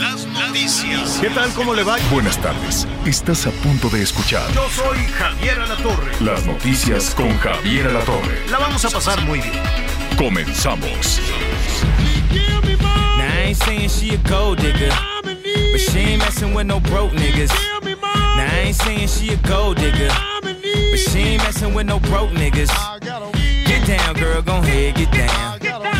Las noticias. ¿Qué tal? ¿Cómo le va? Buenas tardes. Estás a punto de escuchar Yo soy Javier Alatorre. las noticias con Javier Alatorre. La vamos a pasar muy bien. Comenzamos. Now I ain't saying she a gold digger, but she ain't messing with no broke niggas. Now I ain't saying she a gold digger, but she ain't messing with no broke niggas. Get down, girl, gon' ahead, get down.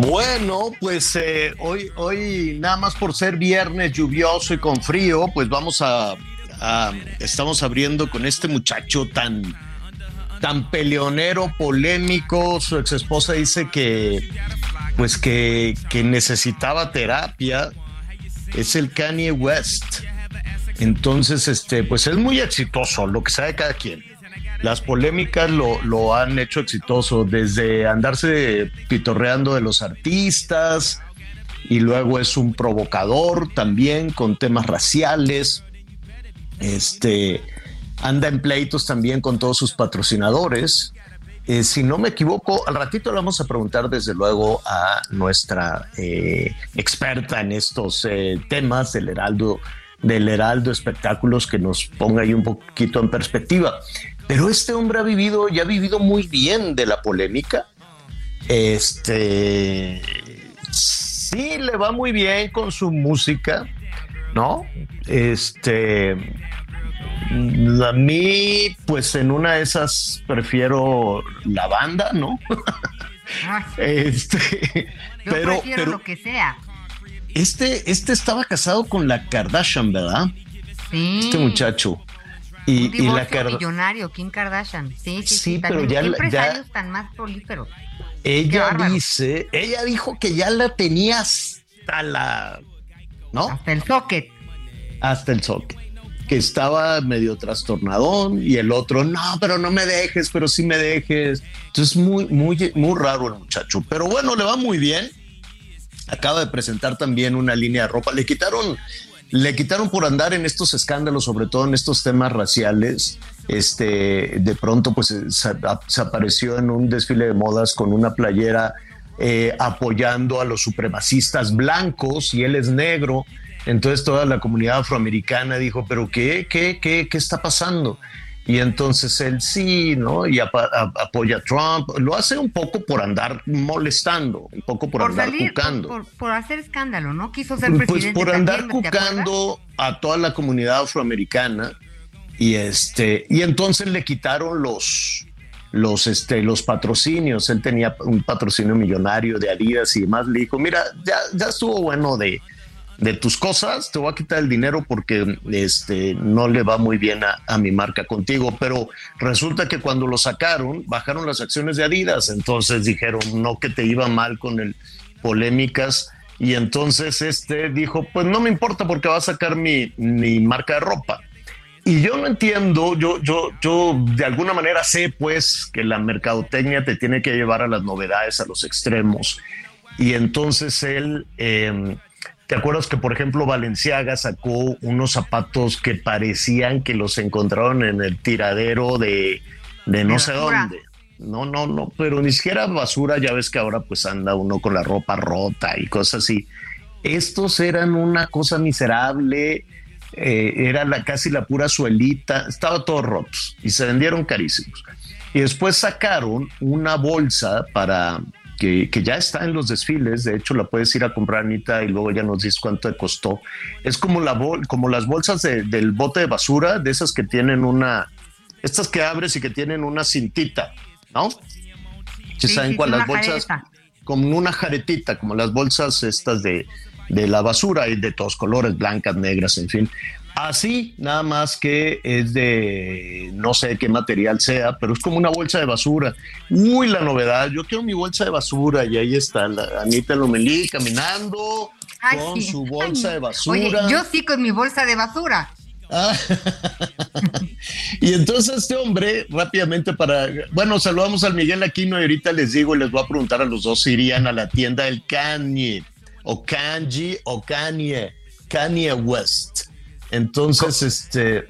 Bueno, pues eh, hoy, hoy nada más por ser viernes lluvioso y con frío, pues vamos a, a- estamos abriendo con este muchacho tan, tan peleonero, polémico. Su ex esposa dice que, pues que, que necesitaba terapia. Es el Kanye West. Entonces, este, pues es muy exitoso, lo que sabe cada quien. Las polémicas lo, lo han hecho exitoso, desde andarse pitorreando de los artistas, y luego es un provocador también con temas raciales. Este anda en pleitos también con todos sus patrocinadores. Eh, si no me equivoco, al ratito le vamos a preguntar desde luego a nuestra eh, experta en estos eh, temas del Heraldo, del Heraldo Espectáculos, que nos ponga ahí un poquito en perspectiva. Pero este hombre ha vivido y ha vivido muy bien de la polémica. Este sí le va muy bien con su música, ¿no? Este a mí, pues en una de esas prefiero la banda, ¿no? Ay, Este, yo pero, prefiero pero lo que sea. este, este estaba casado con la Kardashian, ¿verdad? Sí. Este muchacho. Y, Un y divorcio la Kardashian. millonario, Kim Kardashian. Sí, sí, pero ya ¿Qué la- ya- empresarios tan más prolíferos? Ella dice, ella dijo que ya la tenía hasta la, ¿no? Hasta el socket. Hasta el soque. Que estaba medio trastornadón y el otro, no, pero no me dejes, pero sí me dejes. Entonces, muy, muy, muy raro el muchacho. Pero bueno, le va muy bien. Acaba de presentar también una línea de ropa. Le quitaron, le quitaron por andar en estos escándalos, sobre todo en estos temas raciales. Este, de pronto, pues se, se apareció en un desfile de modas con una playera eh, apoyando a los supremacistas blancos y él es negro. Entonces toda la comunidad afroamericana dijo, pero ¿qué, qué, qué, qué está pasando? Y entonces él sí, ¿no? Y apa- a- apoya a Trump. Lo hace un poco por andar molestando, un poco por, Por andar salir, por, cucando. por- por hacer escándalo, ¿no? Quiso ser Pues presidente. por andar también, cucando a toda la comunidad afroamericana y este y entonces le quitaron los los este los patrocinios. Él tenía un patrocinio millonario de Adidas y demás. Le dijo, mira, ya, ya estuvo bueno de, de tus cosas, te voy a quitar el dinero porque este no le va muy bien a, a mi marca contigo. Pero resulta que cuando lo sacaron, bajaron las acciones de Adidas. Entonces dijeron, no que te iba mal con el polémicas. Y entonces este dijo, pues no me importa porque va a sacar mi, mi marca de ropa. Y yo no entiendo, yo, yo, yo de alguna manera sé pues que la mercadotecnia te tiene que llevar a las novedades, a los extremos. Y entonces él, eh, ¿te acuerdas que por ejemplo Valenciaga sacó unos zapatos que parecían que los encontraron en el tiradero de, de no sé dónde? No, no, no, pero ni siquiera basura, ya ves que ahora pues anda uno con la ropa rota y cosas así. Estos eran una cosa miserable, eh, era la, casi la pura suelita, estaba todo rotos y se vendieron carísimos. Y después sacaron una bolsa para que, que ya está en los desfiles, de hecho la puedes ir a comprar Anita y luego ya nos dices cuánto te costó. Es como, la bol, como las bolsas de- del bote de basura, de esas que tienen una, estas que abres y que tienen una cintita, ¿no? ¿Sí Sí, saben sí, cuál? Las bolsas jareta. como una jaretita, como las bolsas estas de, de la basura y de todos colores, blancas, negras, en fin. Así, nada más que es de no sé qué material sea, pero es como una bolsa de basura. Uy, la novedad, yo quiero mi bolsa de basura y ahí está la Anita Lomelí caminando con su bolsa de basura. Oye, yo sí con mi bolsa de basura. Ah. y entonces este hombre rápidamente para, bueno, saludamos al Miguel Aquino y ahorita les digo y les voy a preguntar a los dos si irían a la tienda del Kanye o Kanji o Kanye, Kanye West. Entonces, este,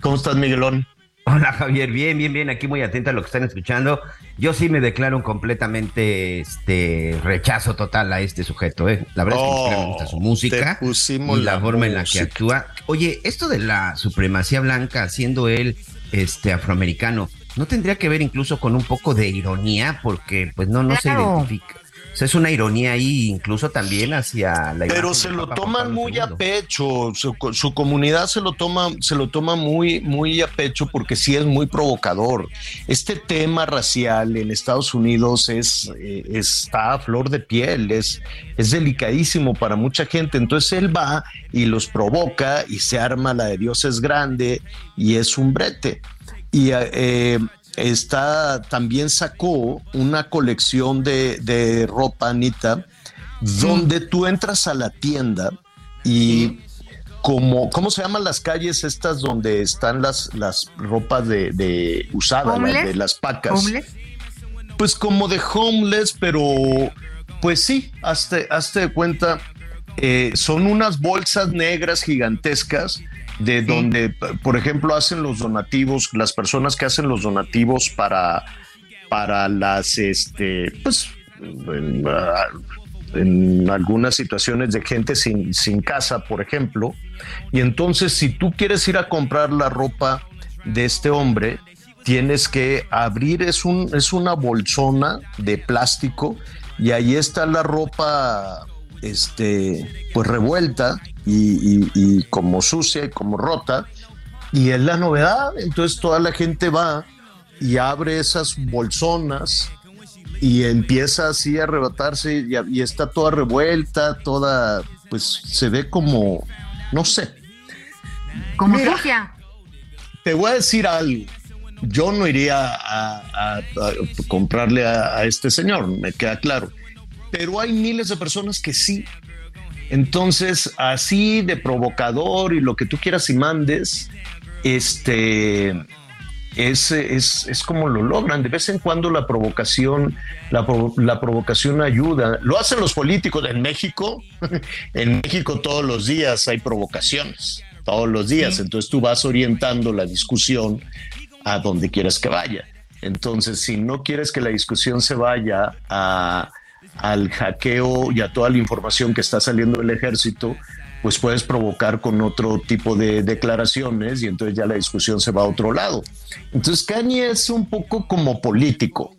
¿cómo estás, Miguelón? Hola Javier, bien, bien, bien, aquí muy atento a lo que están escuchando. Yo sí me declaro un completamente este rechazo total a este sujeto, ¿eh? La verdad es que me gusta su oh, música y la, forma en la que actúa. Oye, esto de la supremacía blanca, siendo él este afroamericano, ¿no tendría que ver incluso con un poco de ironía? Porque pues no, no se identifica es una ironía ahí, incluso también hacia la. Pero se lo toman muy a pecho, su, comunidad se lo toma, se lo toma muy, muy a pecho porque sí es muy provocador. Este tema racial en Estados Unidos es eh, está a flor de piel, es, es delicadísimo para mucha gente. Entonces él va y los provoca y se arma la de Dios es grande y es un brete. Y eh, está, también sacó una colección de, ropa, Anita, donde tú entras a la tienda y como, ¿cómo se llaman las calles estas donde están las, las ropas de, de usadas, de las pacas? Pues como de homeless, pero pues sí, hazte, hazte de cuenta, eh, son unas bolsas negras gigantescas de donde, por ejemplo, hacen los donativos, las personas que hacen los donativos para, para las, este, pues, en, algunas situaciones de gente sin, sin casa, por ejemplo. Y entonces, si tú quieres ir a comprar la ropa de este hombre, tienes que abrir, es, un, es una bolsona de plástico y ahí está la ropa este, pues revuelta y, como sucia y como rota. Y es la novedad. Entonces toda la gente va y abre esas bolsonas y empieza así a arrebatarse y, está toda revuelta, toda, pues se ve como, no sé. Como sucia. Te voy a decir algo. Yo no iría a, comprarle a este señor, me queda claro pero hay miles de personas que sí. Entonces, así de provocador y lo que tú quieras y mandes, este, es, es, es, como lo logran. De vez en cuando la provocación, la, la, provocación ayuda. Lo hacen los políticos en México. en México todos los días hay provocaciones, todos los días. Entonces tú vas orientando la discusión a donde quieras que vaya. Entonces, si no quieres que la discusión se vaya a al hackeo y a toda la información que está saliendo del ejército, pues puedes provocar con otro tipo de declaraciones y entonces ya la discusión se va a otro lado. Entonces Kanye es un poco como político,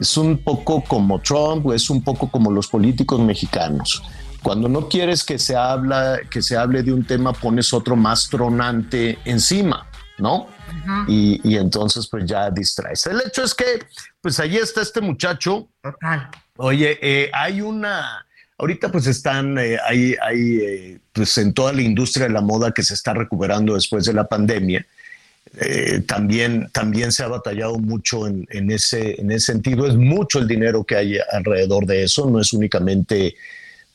es un poco como Trump es un poco como los políticos mexicanos. Cuando no quieres que se, habla, que se hable de un tema, pones otro más tronante encima, ¿no? y, y, entonces pues ya distraes. El hecho es que pues allí está este muchacho. Total Oye, eh, hay una, ahorita pues están, eh, hay, eh, pues en toda la industria de la moda que se está recuperando después de la pandemia. también, también se ha batallado mucho en, ese, en ese sentido. Es mucho el dinero que hay alrededor de eso, no es únicamente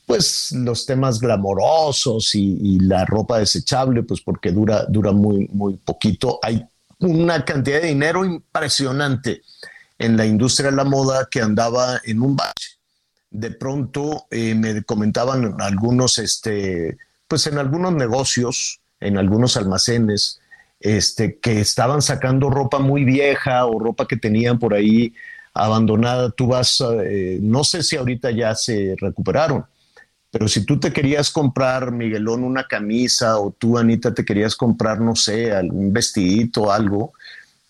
pues los temas glamorosos y, y, la ropa desechable, pues porque dura, dura muy, muy poquito. Hay una cantidad de dinero impresionante en la industria de la moda que andaba en un bache. De pronto eh, me comentaban algunos, este, pues en algunos negocios, en algunos almacenes, este, que estaban sacando ropa muy vieja o ropa que tenían por ahí abandonada. Tú vas, eh, no sé si ahorita ya se recuperaron, pero si tú te querías comprar, Miguelón, una camisa o tú, Anita, te querías comprar, no sé, algún vestidito algo,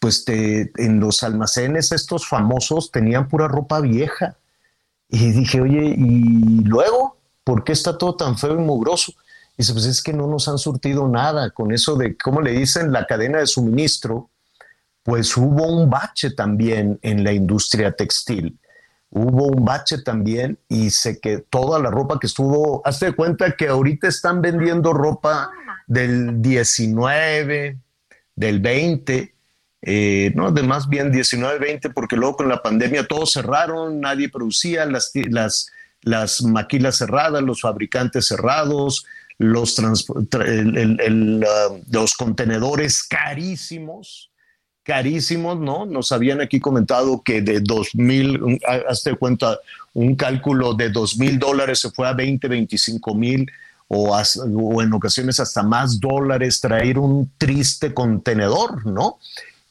pues en los almacenes estos famosos tenían pura ropa vieja. Y dije, oye, ¿y luego? ¿Por qué está todo tan feo y mugroso? Y dice, pues es que no nos han surtido nada con eso de, ¿cómo le dicen? La cadena de suministro. Pues hubo un bache también en la industria textil. Hubo un bache también y sé que toda la ropa que estuvo, hazte cuenta que ahorita están vendiendo ropa del 19, del 20, eh, no, de más bien 19, 20, porque luego con la pandemia todos cerraron, nadie producía, las, las, las maquilas cerradas, los fabricantes cerrados, los, los contenedores carísimos, carísimos, ¿no? Nos habían aquí comentado que de 2.000, hazte cuenta, un cálculo de dos mil dólares se fue a 20, 25 mil o en ocasiones hasta más dólares traer un triste contenedor, ¿no?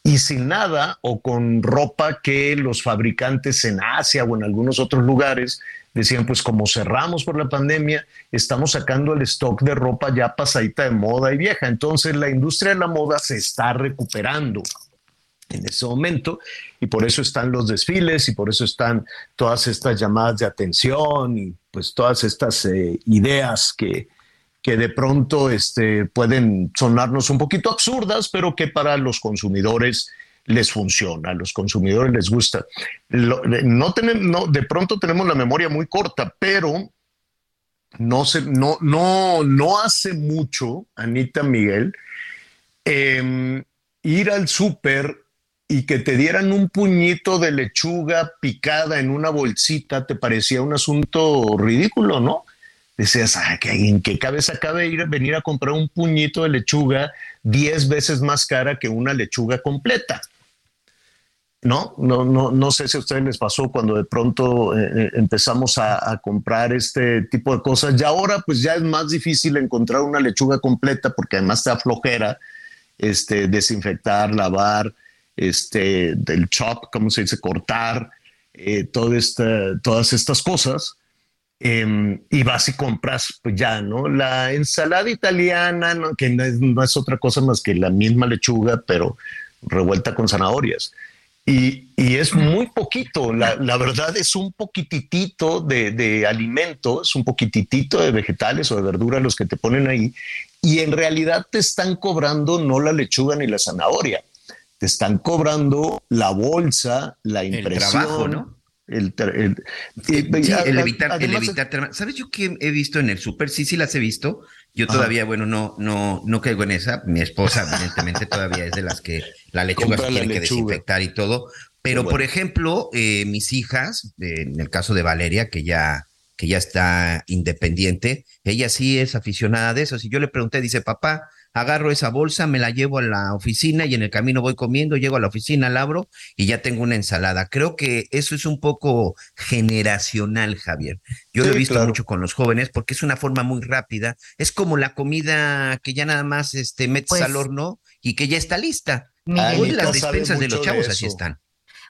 Y sin nada o con ropa que los fabricantes en Asia o en algunos otros lugares decían, pues como cerramos por la pandemia, estamos sacando el stock de ropa ya pasadita de moda y vieja. Entonces la industria de la moda se está recuperando en ese momento y por eso están los desfiles y por eso están todas estas llamadas de atención y pues todas estas eh, ideas que, que de pronto este, pueden sonarnos un poquito absurdas, pero que para los consumidores les funciona, a los consumidores les gusta. no no, de pronto tenemos la memoria muy corta, pero no, se, no, no, no hace mucho, Anita Miguel, em, ir al súper y que te dieran un puñito de lechuga picada en una bolsita te parecía un asunto ridículo, ¿no? Decías, ¿en qué cabeza cabe ir, venir a comprar un puñito de lechuga diez veces más cara que una lechuga completa? ¿no? No, no, no sé si a ustedes les pasó cuando de pronto eh, eh, empezamos a, comprar este tipo de cosas. Y ahora pues ya es más difícil encontrar una lechuga completa porque además te flojera este, desinfectar, lavar, este, del chop, ¿cómo se dice? Cortar, eh, todas estas cosas. Em, y vas y compras pues ya, ¿no? La ensalada italiana, que no es, no es otra cosa más que la misma lechuga, pero revuelta con zanahorias. Y, es muy poquito, la, verdad es un poquititito de, de alimentos, un poquititito de vegetales o de verduras los que te ponen ahí, y en realidad te están cobrando no la lechuga ni la zanahoria, te están cobrando la bolsa, la impresión, ¿no? El, el, evitar, el evitar, ¿Sabes yo qué he visto en el súper? Sí, sí las he visto. Yo todavía, bueno, no, no, no caigo en esa. Mi esposa, evidentemente, todavía es de las que la lechuga se tiene que desinfectar y todo. Pero, por ejemplo, eh, mis hijas, en el caso de Valeria, que ya, que ya está independiente, ella sí es aficionada de eso. Si yo le pregunté, dice, papá, agarro esa bolsa, me la llevo a la oficina y en el camino voy comiendo, llego a la oficina, la abro y ya tengo una ensalada. Creo que eso es un poco generacional, Javier. Yo lo he visto mucho con los jóvenes porque es una forma muy rápida. Es como la comida que ya nada más este, metes pues al horno y que ya está lista. Hoy las despensas de los chavos así están.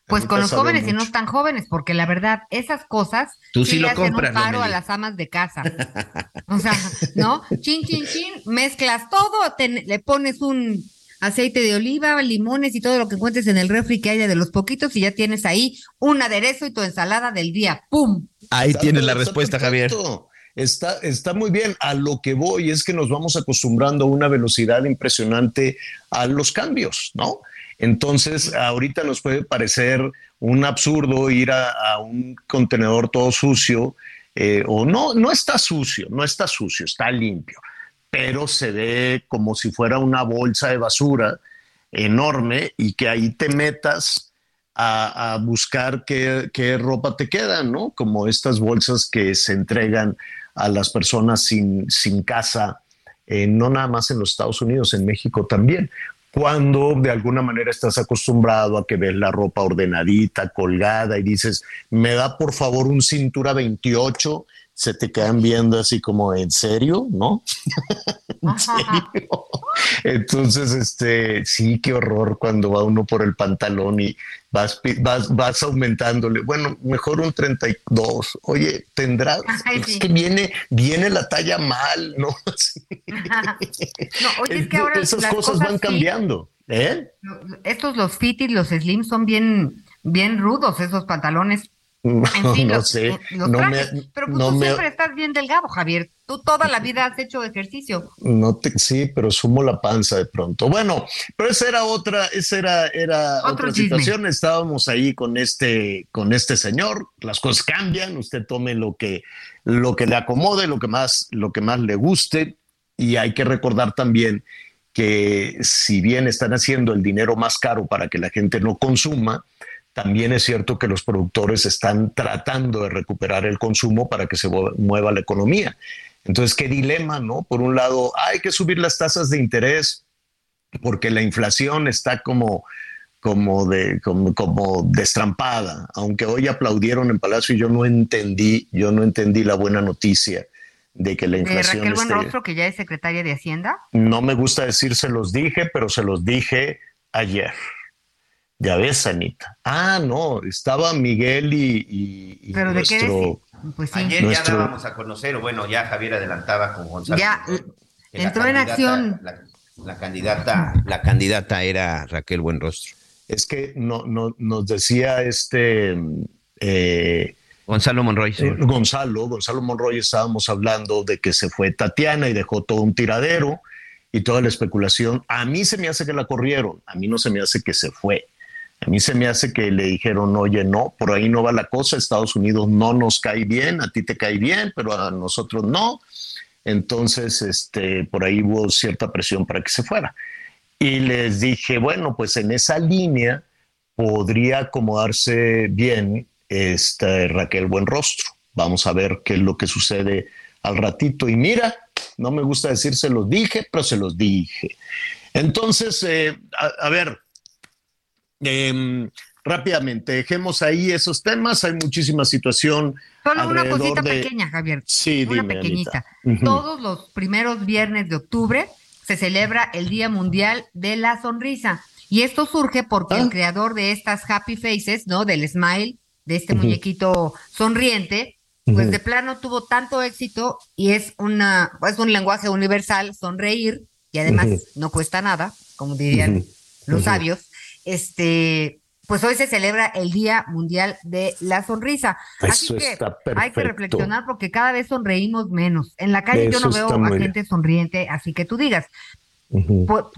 Pues con los jóvenes y no tan jóvenes, porque la verdad, esas cosas Tú sí, lo le compras, un paro a las amas de casa. o sea, ¿no? Chin, chin, chin, mezclas todo, le pones un aceite de oliva, limones y todo lo que encuentres en el refri que haya de los poquitos y ya tienes ahí un aderezo y tu ensalada del día. ¡Pum! Ahí tienes la respuesta, Javier. Está, está muy bien. A lo que voy es que nos vamos acostumbrando a una velocidad impresionante a los cambios, ¿no? Entonces, ahorita nos puede parecer un absurdo ir a, un contenedor todo sucio, eh, o no, no está sucio, no está sucio, está limpio, pero se ve como si fuera una bolsa de basura enorme y que ahí te metas a, buscar qué, ropa te queda, ¿no? Como estas bolsas que se entregan a las personas sin, casa, eh, no nada más en los Estados Unidos, en México también cuando de alguna manera estás acostumbrado a que ves la ropa ordenadita, colgada y dices, me da por favor un cintura 28, se te quedan viendo así como, ¿en serio? ¿No? ¿En serio? Entonces, este, sí, qué horror cuando va uno por el pantalón y vas, vas, vas aumentándole. Bueno, mejor un 32. Oye, tendrás, es que viene, viene la talla mal, ¿no? no, oye, es que ahora esas cosas, van cambiando. ¿eh? Estos, los fit y los slim son bien, bien rudos, esos pantalones no, sé. no me, pero pues tú siempre estás bien delgado, Javier. Tú toda la vida has hecho ejercicio. No te, sí, pero sumo la panza de pronto. Bueno, pero esa era otra, esa era, era otra situación. Estábamos ahí con este, con este señor. Las cosas cambian. Usted tome lo que, lo que le acomode, lo que más, lo que más le guste. Y hay que recordar también que si bien están haciendo el dinero más caro para que la gente no consuma, también es cierto que los productores están tratando de recuperar el consumo para que se mueva la economía. Entonces, qué dilema, ¿no? Por un lado, hay que subir las tasas de interés porque la inflación está como, como, de, como, como destrampada, aunque hoy aplaudieron en Palacio y yo no entendí, yo no entendí la buena noticia de que la inflación. ¿De Raquel Buenrostro, que ya es secretaria de Hacienda? No me gusta decir se los dije, pero se los dije ayer. Ya ves, Anita. Ah, no, estaba Miguel y, ¿Pero nuestro, de qué pues Ayer ya dábamos a conocer, o bueno, ya Javier adelantaba con Gonzalo. Ya entró en acción. La, candidata, la candidata era Raquel Buenrostro. Es que no, no, nos decía este eh, Gonzalo Monroy. Eh, Gonzalo, Gonzalo Monroy estábamos hablando de que se fue Tatiana y dejó todo un tiradero y toda la especulación. A mí se me hace que la corrieron, a mí no se me hace que se fue. A mí se me hace que le dijeron, oye, no, por ahí no va la cosa, Estados Unidos no nos cae bien, a ti te cae bien, pero a nosotros no. Entonces, este, por ahí hubo cierta presión para que se fuera. Y les dije, bueno, pues en esa línea podría acomodarse bien este, Raquel Buenrostro. Vamos a ver qué es lo que sucede al ratito. Y mira, no me gusta decir se los dije, pero se los dije. Entonces, eh, a, ver, Em, rápidamente, dejemos ahí esos temas. Hay muchísima situación. Solo una cosita pequeña, Javier. Sí, una pequeñita. Todos los primeros viernes de octubre se celebra el Día Mundial de la Sonrisa. Y esto surge porque el ah. creador de estas Happy Faces, ¿no? Del Smile, de este muñequito sonriente, pues de plano tuvo tanto éxito y es una, es un lenguaje universal, sonreír, y además no cuesta nada, como dirían los sabios este, pues hoy se celebra el Día Mundial de la Sonrisa. Así que hay que reflexionar porque cada vez sonreímos menos. En la calle yo no veo a gente sonriente, así que tú digas.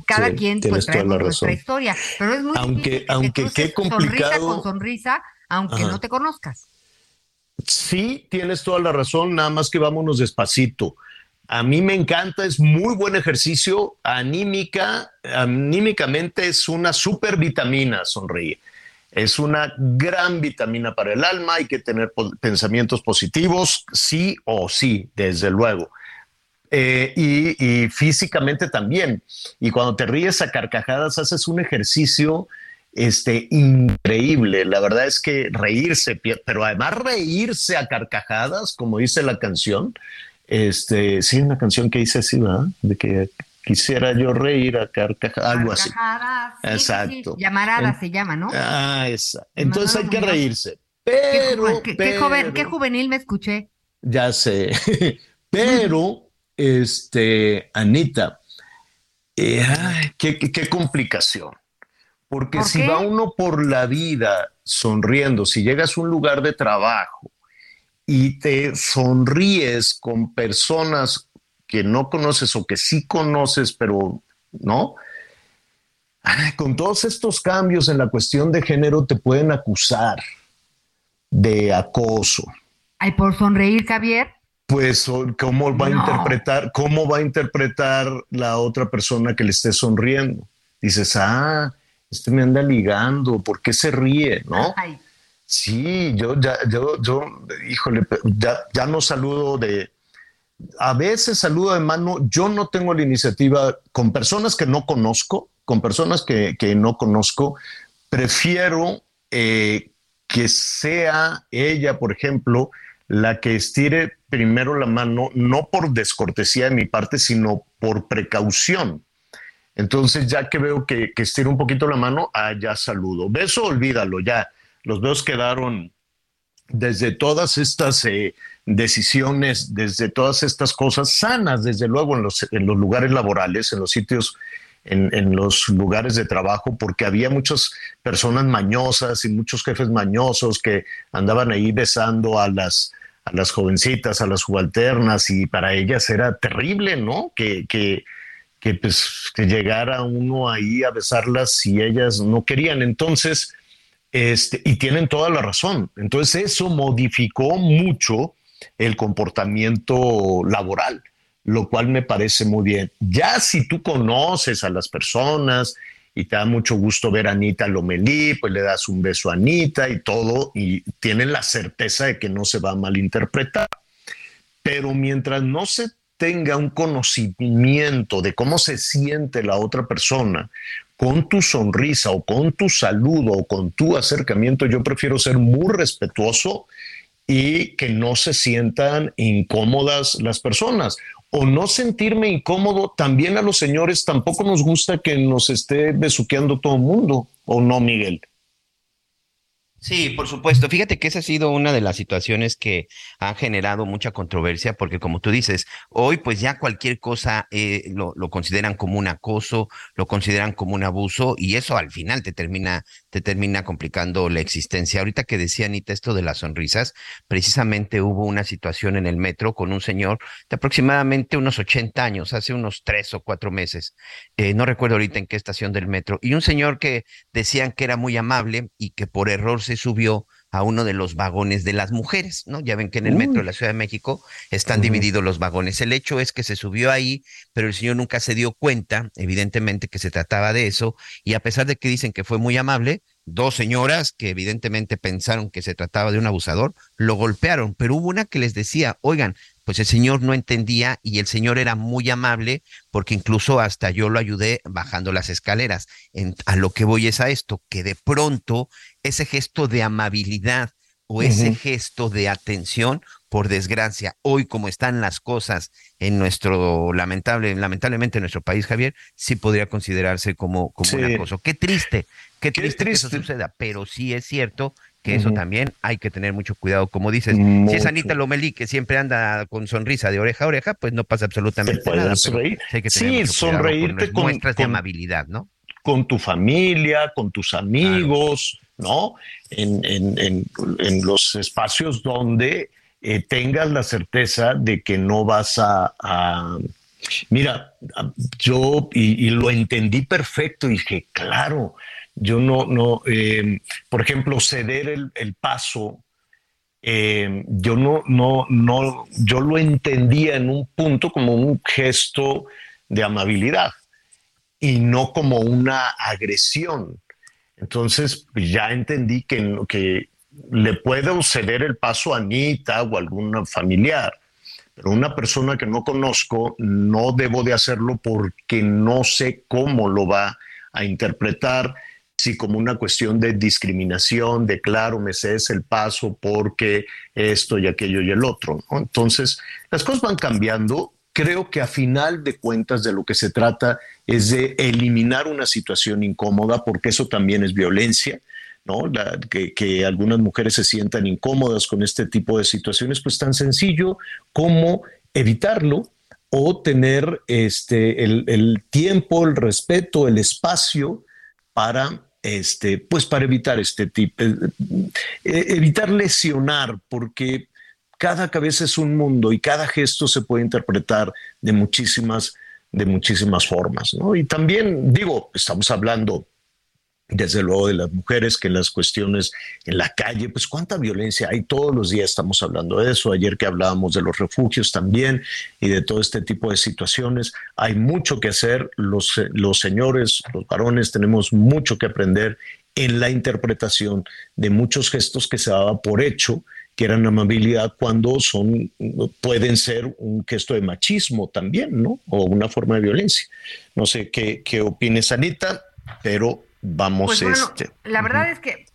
cada quien pues trae nuestra historia, pero es muy aunque, difícil aunque qué complicado. sonrisa con sonrisa, aunque no te conozcas. Sí, tienes toda la razón, nada más que vámonos despacito. A mí me encanta, es muy buen ejercicio, anímica, anímicamente es una super vitamina sonreír. Es una gran vitamina para el alma, hay que tener pensamientos positivos, sí o sí, desde luego. Eh, y, físicamente también. Y cuando te ríes a carcajadas, haces un ejercicio este, increíble. La verdad es que reírse, pero además reírse a carcajadas, como dice la canción, este, sí, una canción que dice así, ¿verdad? De que quisiera yo reír a carcajadas, algo así. Exacto. Llamarada se llama, ¿no? Ah, esa. Entonces hay que reírse. Pero qué, joven, qué, juvenil me escuché. Ya sé. pero, este, Anita, eh, qué, complicación. Porque si va uno por la vida sonriendo, si llegas a un lugar de trabajo y te sonríes con personas que no conoces o que sí conoces, pero no. con todos estos cambios en la cuestión de género te pueden acusar de acoso. Ay, por sonreír, Javier. Pues, ¿cómo va a interpretar, cómo va a interpretar la otra persona que le esté sonriendo? Dices, ah, este me anda ligando, ¿por qué se ríe? ¿No? Ay. Sí, yo ya, yo, yo, híjole, ya, ya no saludo de, a veces saludo de mano, yo no tengo la iniciativa con personas que no conozco, con personas que, no conozco, prefiero eh, que sea ella, por ejemplo, la que estire primero la mano, no por descortesía de mi parte, sino por precaución. Entonces, ya que veo que, que estira un poquito la mano, ah, ya saludo. Beso, olvídalo, ya los dos quedaron desde todas estas eh, decisiones, desde todas estas cosas sanas, desde luego en los, lugares laborales, en los sitios, en, los lugares de trabajo, porque había muchas personas mañosas y muchos jefes mañosos que andaban ahí besando a las, a las jovencitas, a las subalternas, y para ellas era terrible, ¿no? Que, que, que, pues, que llegara uno ahí a besarlas si ellas no querían. Entonces, este, y tienen toda la razón. Entonces eso modificó mucho el comportamiento laboral. lo cual me parece muy bien. Ya si tú conoces a las personas y te da mucho gusto ver a Anita Lomelí, pues le das un beso a Anita y todo, y tienen la certeza de que no se va a malinterpretar. Pero mientras no se tenga un conocimiento de cómo se siente la otra persona, con tu sonrisa o con tu saludo o con tu acercamiento, yo prefiero ser muy respetuoso y que no se sientan incómodas las personas o no sentirme incómodo, también a los señores tampoco nos gusta que nos esté besuqueando todo el mundo, ¿o no, Miguel? Sí, por supuesto. Fíjate que esa ha sido una de las situaciones que han generado mucha controversia, porque como tú dices, hoy pues ya cualquier cosa eh, lo, lo, consideran como un acoso, lo consideran como un abuso, y eso al final te termina, te termina complicando la existencia. Ahorita que decía Anita esto de las sonrisas, precisamente hubo una situación en el metro con un señor de aproximadamente unos 80 años, hace unos tres o cuatro meses, eh, no recuerdo ahorita en qué estación del metro, y un señor que decían que era muy amable y que por error se subió a uno de los vagones de las mujeres, ¿no? Ya ven que en el metro de la Ciudad de México están divididos los vagones. El hecho es que se subió ahí, pero el señor nunca se dio cuenta, evidentemente, que se trataba de eso, y a pesar de que dicen que fue muy amable, dos señoras que evidentemente pensaron que se trataba de un abusador, lo golpearon, pero hubo una que les decía, oigan, pues el señor no entendía y el señor era muy amable porque incluso hasta yo lo ayudé bajando las escaleras. a lo que voy es a esto, que de pronto ese gesto de amabilidad o ese gesto de atención, por desgracia, hoy como están las cosas en nuestro lamentable, lamentablemente en nuestro país, Javier, sí podría considerarse como, como un acoso. Qué triste, qué, triste, que eso suceda, pero sí es cierto que eso también hay que tener mucho cuidado. Como dices, si es Anita Lomelí que siempre anda con sonrisa de oreja a oreja, pues no pasa absolutamente nada. Hay que sí, sonreírte con, muestras de amabilidad, ¿no? Con tu familia, con tus amigos, ¿no? En, en, en, los espacios donde eh, tengas la certeza de que no vas a, Mira, yo y, lo entendí perfecto y dije, claro, yo no, no, eh, por ejemplo, ceder el, paso, eh, yo no, no, no, yo lo entendía en un punto como un gesto de amabilidad y no como una agresión. Entonces, pues, ya entendí que, que le puedo ceder el paso a Anita o a algún familiar, pero una persona que no conozco no debo de hacerlo porque no sé cómo lo va a interpretar si como una cuestión de discriminación, de claro, me cedes el paso porque esto y aquello y el otro. Entonces, las cosas van cambiando. Creo que a final de cuentas de lo que se trata es de eliminar una situación incómoda, porque eso también es violencia. ¿No? que, algunas mujeres se sientan incómodas con este tipo de situaciones, pues tan sencillo como evitarlo o tener este, el, tiempo, el respeto, el espacio para este, pues para evitar este tipo, eh, eh, evitar lesionar, porque cada cabeza es un mundo y cada gesto se puede interpretar de muchísimas, de muchísimas formas. Y también digo, estamos hablando desde luego de las mujeres, que las cuestiones en la calle, pues cuánta violencia hay, todos los días estamos hablando de eso, ayer que hablábamos de los refugios también y de todo este tipo de situaciones, hay mucho que hacer, los, los señores, los varones tenemos mucho que aprender en la interpretación de muchos gestos que se daba por hecho que eran amabilidad cuando son pueden ser un gesto de machismo también, ¿no? O una forma de violencia. No sé qué, qué opines, Anita, pero vamos pues este. La verdad es que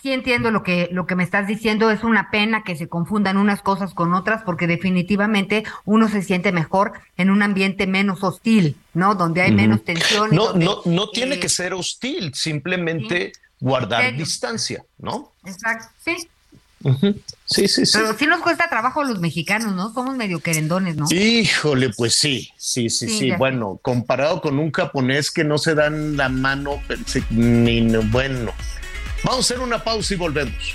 sí entiendo lo que, lo que me estás diciendo. Es una pena que se confundan unas cosas con otras, porque definitivamente uno se siente mejor en un ambiente menos hostil, ¿no? Donde hay menos tensión. No, no, no tiene que ser hostil, simplemente guardar distancia, ¿no? Exacto, sí. Sí, sí, sí. Pero sí nos cuesta trabajo a los mexicanos, ¿no? Somos medio querendones, ¿no? Híjole, pues sí, sí, sí, sí. Bueno, comparado con un japonés que no se dan la mano, ni, bueno. Vamos a hacer una pausa y volvemos.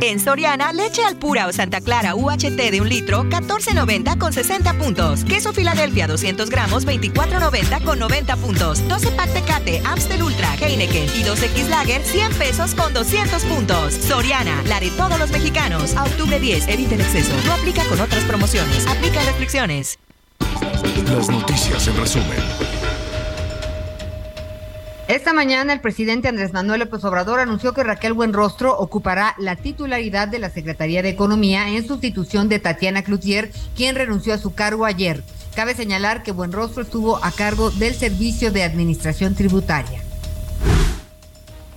En Soriana, leche al pura o Santa Clara UHT de un litro, 14.90 con 60 puntos. Queso Filadelfia 200 gramos, 24.90 con 90 puntos. 12 pack Tecate, Amstel Ultra, Heineken y 2X Lager, 100 pesos con 200 puntos. Soriana, la de todos los mexicanos. A octubre 10, evita el exceso. No aplica con otras promociones. Aplica restricciones. Las noticias en resumen. Esta mañana el presidente Andrés Manuel López Obrador anunció que Raquel Buenrostro ocupará la titularidad de la Secretaría de Economía en sustitución de Tatiana Cloutier, quien renunció a su cargo ayer. Cabe señalar que Buenrostro estuvo a cargo del Servicio de Administración Tributaria.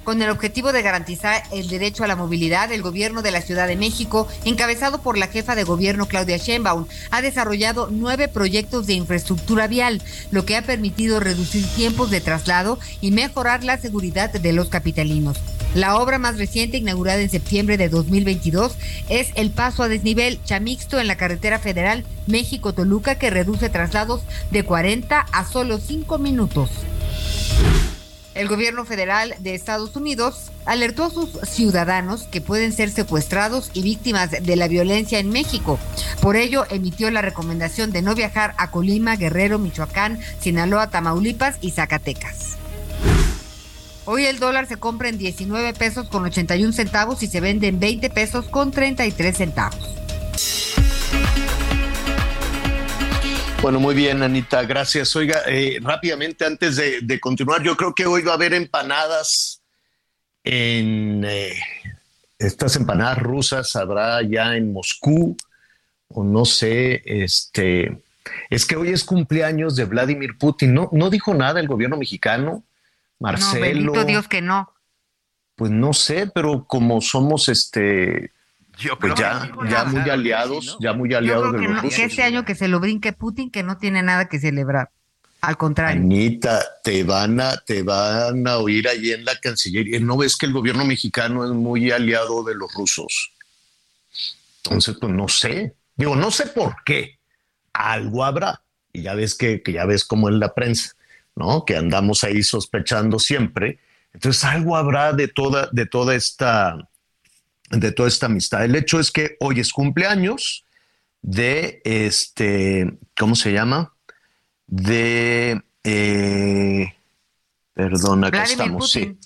Con el objetivo de garantizar el derecho a la movilidad, el gobierno de la Ciudad de México, encabezado por la jefa de gobierno Claudia Sheinbaum, ha desarrollado nueve proyectos de infraestructura vial, lo que ha permitido reducir tiempos de traslado y mejorar la seguridad de los capitalinos. La obra más reciente, inaugurada en septiembre de 2022, es el paso a desnivel Chamixto en la carretera federal México-Toluca, que reduce traslados de 40 a solo 5 minutos. El gobierno federal de Estados Unidos alertó a sus ciudadanos que pueden ser secuestrados y víctimas de la violencia en México. Por ello, emitió la recomendación de no viajar a Colima, Guerrero, Michoacán, Sinaloa, Tamaulipas y Zacatecas. Hoy el dólar se compra en 19 pesos con 81 centavos y se vende en 20 pesos con 33 centavos. Bueno, muy bien, Anita, gracias. Oiga, eh, rápidamente antes de, continuar, yo creo que hoy va a haber empanadas en eh, estas empanadas rusas, habrá ya en Moscú, o no sé, este, es que hoy es cumpleaños de Vladimir Putin. No, no dijo nada el gobierno mexicano, Marcelo. No, Dios que no. Pues no sé, pero como somos este pues ya, ya muy aliados, ya muy aliados de los Que este año que se lo brinque Putin, que no tiene nada que celebrar. Al contrario. Anita, te van a, te van a oír allí en la Cancillería. ¿No ves que el gobierno mexicano es muy aliado de los rusos? Entonces, pues no sé. Digo, no sé por qué. Algo habrá. Y ya ves que, que ya ves cómo es la prensa, ¿no? Que andamos ahí sospechando siempre. Entonces, algo habrá de toda, de toda esta de toda esta amistad. El hecho es que hoy es cumpleaños de este, ¿cómo se llama? De, eh, perdón, acá estamos, sí.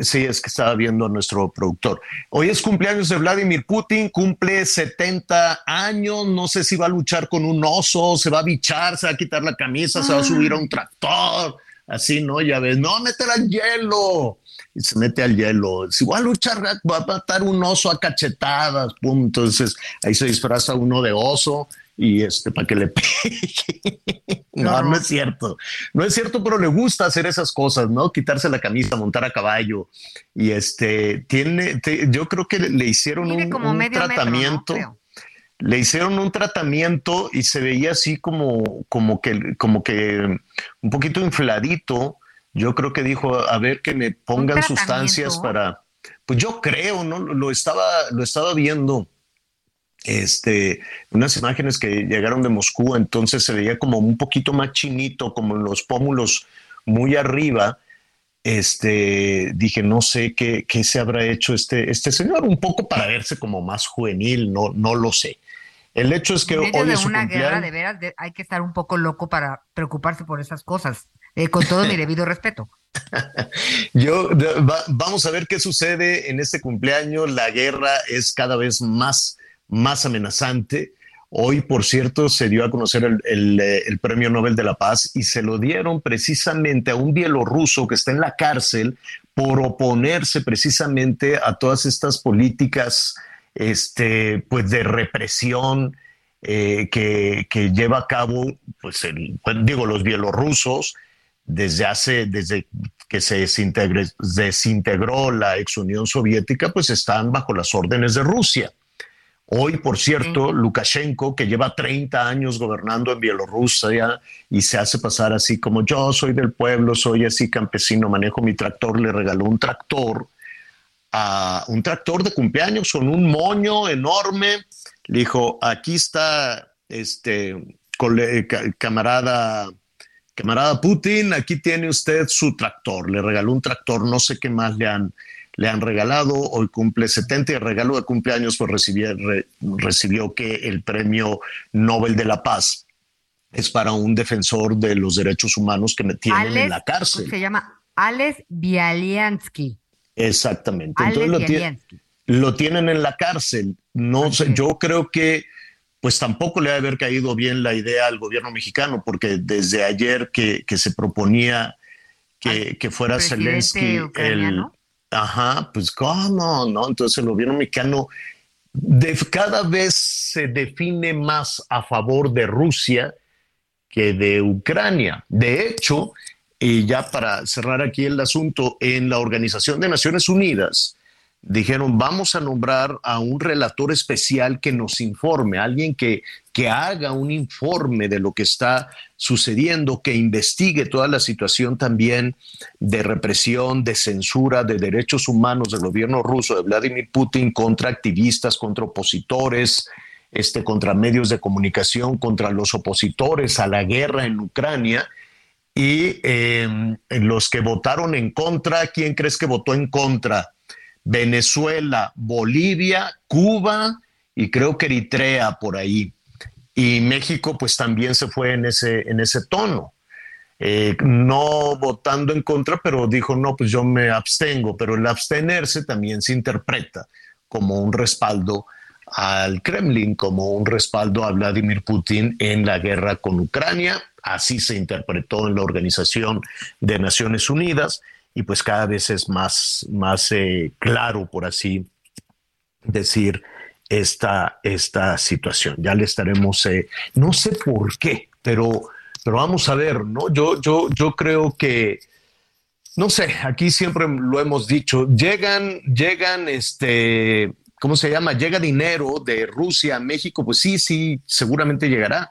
sí, es que estaba viendo a nuestro productor. Hoy es cumpleaños de Vladimir Putin, cumple 70 años, no sé si va a luchar con un oso, se va a bichar, se va a quitar la camisa, se va a subir a un tractor, así, ¿no? Ya ves, no, métela en hielo y se mete al hielo. Si va a luchar, va a matar un oso a cachetadas, pum. Entonces ahí se disfraza uno de oso y este para que le pegue. no, no, es cierto. No es cierto, pero le gusta hacer esas cosas, ¿no? Quitarse la camisa, montar a caballo y este tiene, yo creo que le, hicieron un, tratamiento. le hicieron un tratamiento y se veía así como, como que, como que un poquito infladito yo creo que dijo, a ver que me pongan sustancias para, pues yo creo, ¿no? Lo estaba, lo estaba viendo, este, unas imágenes que llegaron de Moscú, entonces se veía como un poquito más chinito, como los pómulos muy arriba. Este, dije, no sé qué, qué se habrá hecho este, este señor, un poco para verse como más juvenil, no, no lo sé. El hecho es que hoy de una guerra de veras hay que estar un poco loco para preocuparse por esas cosas. Eh, con todo mi debido respeto. Yo vamos a ver qué sucede en este cumpleaños. La guerra es cada vez más, más amenazante. Hoy, por cierto, se dio a conocer el, eh, el, Premio Nobel de la Paz y se lo dieron precisamente a un bielorruso que está en la cárcel por oponerse precisamente a todas estas políticas este, pues de represión eh, que, lleva a cabo, pues, el, digo, los bielorrusos desde hace, desde que se desintegró la ex Unión Soviética, pues están bajo las órdenes de Rusia. Hoy, por cierto, Lukashenko, que lleva 30 años gobernando en Bielorrusia y se hace pasar así como yo soy del pueblo, soy así campesino, manejo mi tractor, le regaló un tractor a un tractor de cumpleaños con un moño enorme. Le dijo, aquí está este camarada camarada Putin, aquí tiene usted su tractor. Le regaló un tractor, no sé qué más le han, le han regalado. Hoy cumple 70 y el regalo de cumpleaños pues recibió, recibió que el premio Nobel de la Paz es para un defensor de los derechos humanos que me tienen en la cárcel. Se llama Alex Bialyansky. Exactamente. Entonces lo, tienen en la cárcel. No sé, yo creo que pues tampoco le ha de haber caído bien la idea al gobierno mexicano, porque desde ayer que, se proponía que, que fuera Zelensky el... Ajá, pues cómo, ¿no? Entonces el gobierno mexicano de, cada vez se define más a favor de Rusia que de Ucrania. De hecho, y ya para cerrar aquí el asunto, en la Organización de Naciones Unidas, dijeron, vamos a nombrar a un relator especial que nos informe, alguien que, que haga un informe de lo que está sucediendo, que investigue toda la situación también de represión, de censura, de derechos humanos del gobierno ruso, de Vladimir Putin contra activistas, contra opositores, este, contra medios de comunicación, contra los opositores a la guerra en Ucrania. Y eh, los que votaron en contra, ¿quién crees que votó en contra? Venezuela, Bolivia, Cuba y creo que Eritrea por ahí. Y México pues también se fue en ese, en ese tono. Eh, no votando en contra, pero dijo, no, pues yo me abstengo, pero el abstenerse también se interpreta como un respaldo al Kremlin, como un respaldo a Vladimir Putin en la guerra con Ucrania. Así se interpretó en la Organización de Naciones Unidas y pues cada vez es más, más eh, claro, por así decir, esta, esta situación. Ya le estaremos, eh, no sé por qué, pero, pero vamos a ver, ¿no? Yo, yo, yo creo que, no sé, aquí siempre lo hemos dicho, llegan, llegan, este, ¿cómo se llama? Llega dinero de Rusia a México, pues sí, sí, seguramente llegará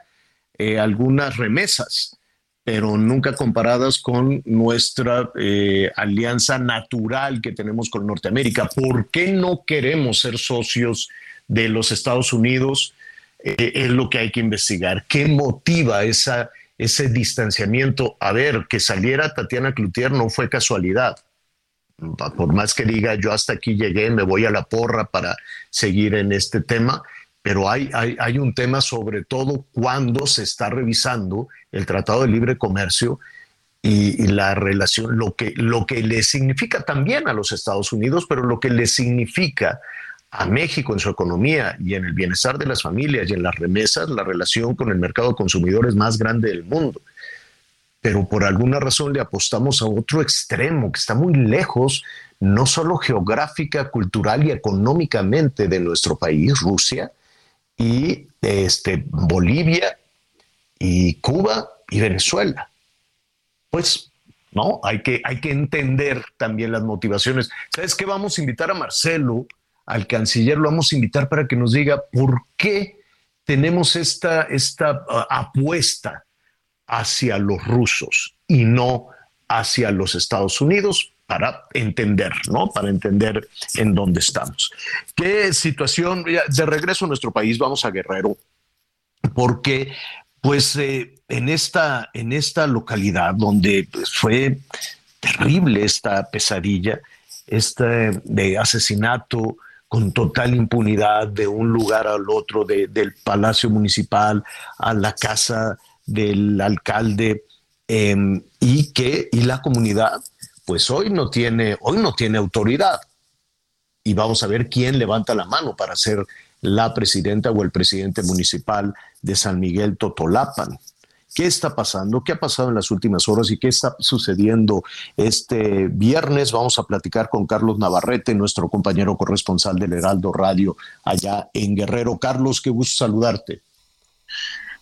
eh, algunas remesas pero nunca comparadas con nuestra eh, alianza natural que tenemos con Norteamérica. ¿Por qué no queremos ser socios de los Estados Unidos? Eh, es lo que hay que investigar. ¿Qué motiva ese distanciamiento? A ver, que saliera Tatiana Cloutier no fue casualidad. Por más que diga yo hasta aquí llegué, me voy a la porra para seguir en este tema, pero hay, hay, un tema sobre todo cuando se está revisando el Tratado de Libre Comercio y, la relación, lo que, lo que le significa también a los Estados Unidos, pero lo que le significa a México en su economía y en el bienestar de las familias y en las remesas, la relación con el mercado de consumidores más grande del mundo. Pero por alguna razón le apostamos a otro extremo que está muy lejos, no solo geográfica, cultural y económicamente de nuestro país, Rusia, y este, Bolivia y Cuba y Venezuela. Pues no, hay que, hay que entender también las motivaciones. ¿Sabes qué? Vamos a invitar a Marcelo, al canciller, lo vamos a invitar para que nos diga por qué tenemos esta, esta apuesta hacia los rusos y no hacia los Estados Unidos, para entender, ¿no? Para entender en dónde estamos. ¿Qué situación? De regreso a nuestro país, vamos a Guerrero, porque pues eh, en, esta, en esta localidad donde pues, fue terrible esta pesadilla, este de asesinato con total impunidad de un lugar al otro, del palacio municipal a la casa del alcalde, em, y que y la comunidad pues hoy no tiene, hoy no tiene autoridad. Y vamos a ver quién levanta la mano para ser la presidenta o el presidente municipal de San Miguel Totolapan. ¿Qué está pasando? ¿Qué ha pasado en las últimas horas y qué está sucediendo este viernes? Vamos a platicar con Carlos Navarrete, nuestro compañero corresponsal del Heraldo Radio allá en Guerrero. Carlos, qué gusto saludarte.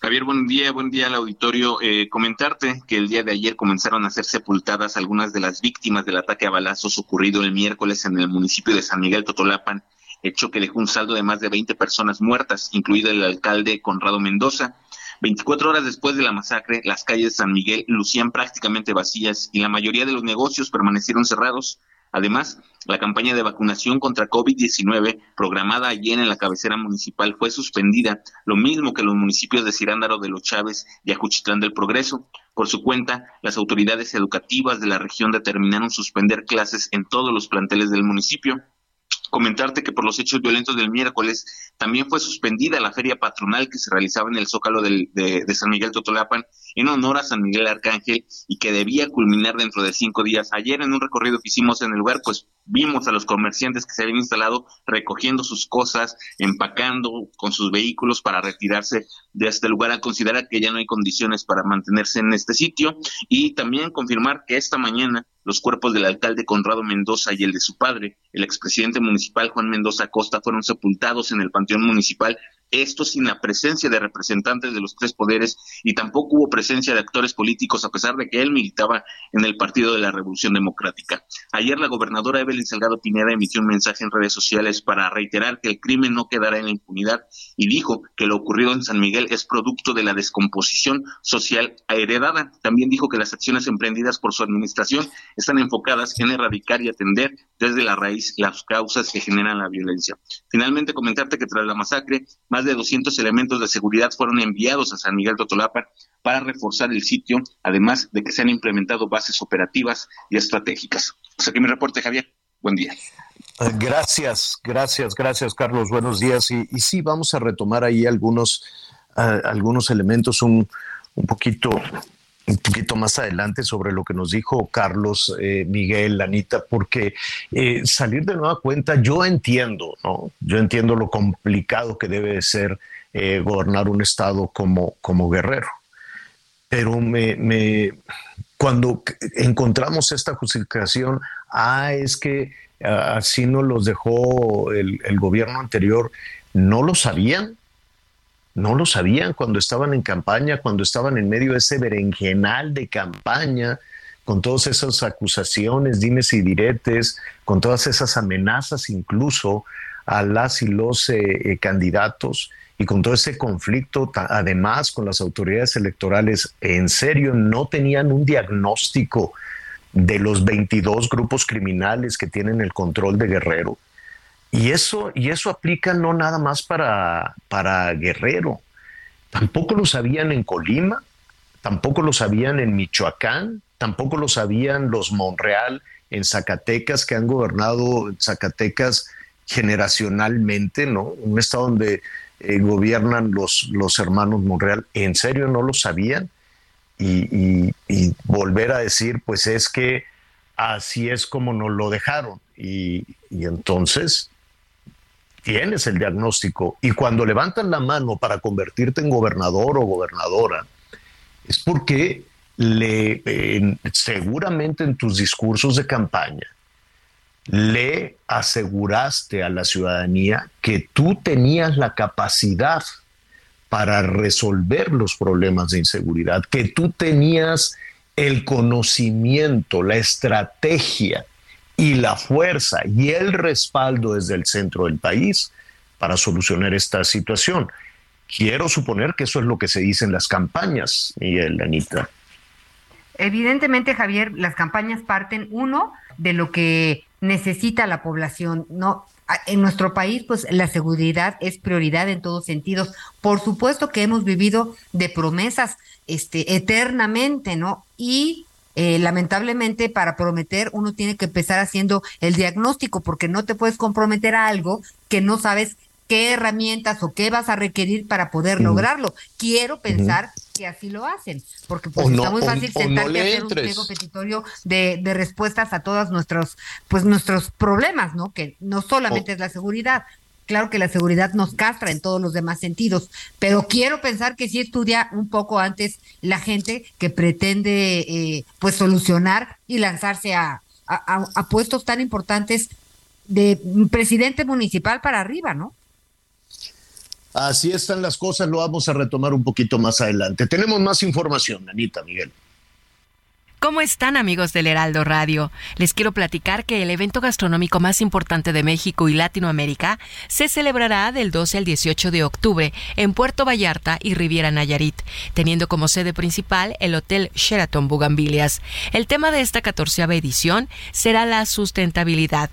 Javier, buen día, buen día al auditorio. Eh, comentarte que el día de ayer comenzaron a ser sepultadas algunas de las víctimas del ataque a balazos ocurrido el miércoles en el municipio de San Miguel Totolapan, hecho que dejó un saldo de más de 20 personas muertas, incluido el alcalde Conrado Mendoza. 24 horas después de la masacre, las calles de San Miguel lucían prácticamente vacías y la mayoría de los negocios permanecieron cerrados. Además, la campaña de vacunación contra COVID-19 programada ayer en la cabecera municipal fue suspendida, lo mismo que los municipios de Cirándaro de los Chávez y Ajuchitlán del Progreso. Por su cuenta, las autoridades educativas de la región determinaron suspender clases en todos los planteles del municipio comentarte que por los hechos violentos del miércoles también fue suspendida la feria patronal que se realizaba en el Zócalo de, de, San Miguel Totolapan en honor a San Miguel Arcángel y que debía culminar dentro de cinco días. Ayer en un recorrido que hicimos en el lugar, pues vimos a los comerciantes que se habían instalado recogiendo sus cosas, empacando con sus vehículos para retirarse de este lugar a considerar que ya no hay condiciones para mantenerse en este sitio y también confirmar que esta mañana los cuerpos del alcalde Conrado Mendoza y el de su padre, el expresidente municipal Juan Mendoza Costa, fueron sepultados en el Panteón Municipal esto sin la presencia de representantes de los tres poderes y tampoco hubo presencia de actores políticos a pesar de que él militaba en el Partido de la Revolución Democrática. Ayer la gobernadora Evelyn Salgado Pineda emitió un mensaje en redes sociales para reiterar que el crimen no quedará en la impunidad y dijo que lo ocurrido en San Miguel es producto de la descomposición social heredada. También dijo que las acciones emprendidas por su administración están enfocadas en erradicar y atender desde la raíz las causas que generan la violencia. Finalmente comentarte que tras la masacre, más de 200 elementos de seguridad fueron enviados a San Miguel Totolapa para reforzar el sitio, además de que se han implementado bases operativas y estratégicas. Pues aquí mi reporte, Javier. Buen día. Gracias, gracias, gracias, Carlos. Buenos días. Y, sí, vamos a retomar ahí algunos, algunos elementos un, un poquito un poquito más adelante sobre lo que nos dijo Carlos, eh, Miguel, Anita, porque eh, salir de nueva cuenta, yo entiendo, ¿no? Yo entiendo lo complicado que debe ser eh, gobernar un estado como, como guerrero. Pero me, cuando encontramos esta justificación, ah, es que ah, así nos los dejó el, gobierno anterior, no lo sabían. No lo sabían cuando estaban en campaña, cuando estaban en medio de ese berenjenal de campaña, con todas esas acusaciones, dimes y diretes, con todas esas amenazas incluso a las y los eh, eh, candidatos y con todo ese conflicto, además con las autoridades electorales, en serio no tenían un diagnóstico de los 22 grupos criminales que tienen el control de Guerrero y eso, y eso aplica no nada más para, para Guerrero, tampoco lo sabían en Colima, tampoco lo sabían en Michoacán, tampoco lo sabían los Monreal en Zacatecas, que han gobernado Zacatecas generacionalmente, ¿no? Un estado donde eh, gobiernan los, los hermanos Monreal, ¿en serio no lo sabían? Y, volver a decir, pues es que así es como nos lo dejaron. Y, entonces, tienes el diagnóstico y cuando levantas la mano para convertirte en gobernador o gobernadora, es porque le, seguramente en tus discursos de campaña le aseguraste a la ciudadanía que tú tenías la capacidad para resolver los problemas de inseguridad, que tú tenías el conocimiento, la estrategia y la fuerza y el respaldo desde el centro del país para solucionar esta situación. Quiero suponer que eso es lo que se dice en las campañas, Miguel, Anita. Evidentemente, Javier, las campañas parten, uno, de lo que necesita la población, ¿no? En nuestro país, pues la seguridad es prioridad en todos sentidos. Por supuesto que hemos vivido de promesas este, eternamente, ¿no? Y eh, lamentablemente para prometer uno tiene que empezar haciendo el diagnóstico porque no te puedes comprometer a algo que no sabes qué herramientas o qué vas a requerir para poder lograrlo. Quiero pensar que así lo hacen, porque pues está muy fácil sentarte a hacer un pliego petitorio de, de, respuestas a todos nuestros, pues nuestros problemas, ¿no? Que no solamente es la seguridad, Claro que la seguridad nos castra en todos los demás sentidos, pero quiero pensar que sí estudia un poco antes la gente que pretende eh, pues solucionar y lanzarse a, a, puestos tan importantes de presidente municipal para arriba, ¿no? Así están las cosas, lo vamos a retomar un poquito más adelante. Tenemos más información, Anita, Miguel. ¿Cómo están amigos del Heraldo Radio? Les quiero platicar que el evento gastronómico más importante de México y Latinoamérica se celebrará del 12 al 18 de octubre en Puerto Vallarta y Riviera Nayarit, teniendo como sede principal el Hotel Sheraton Bugambilias. El tema de esta catorceava edición será la sustentabilidad,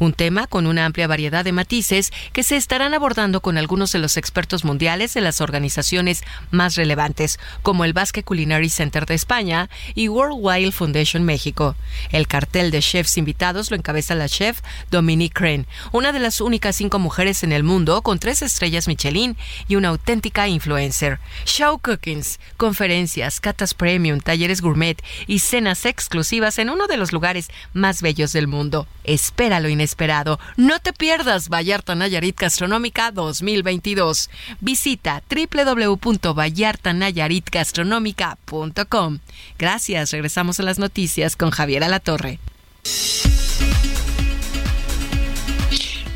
un tema con una amplia variedad de matices que se estarán abordando con algunos de los expertos mundiales de las organizaciones más relevantes, como el Basque Culinary Center de España y World Wild Foundation México. El cartel de chefs invitados lo encabeza la chef Dominique Crane, una de las únicas cinco mujeres en el mundo con tres estrellas Michelin y una auténtica influencer. Show cookings, conferencias, catas premium, talleres gourmet y cenas exclusivas en uno de los lugares más bellos del mundo. Espera lo inesperado. No te pierdas Vallarta Nayarit Gastronómica 2022. Visita www.vallartanayaritgastronomica.com. Gracias, regresamos a las noticias con Javier Alatorre.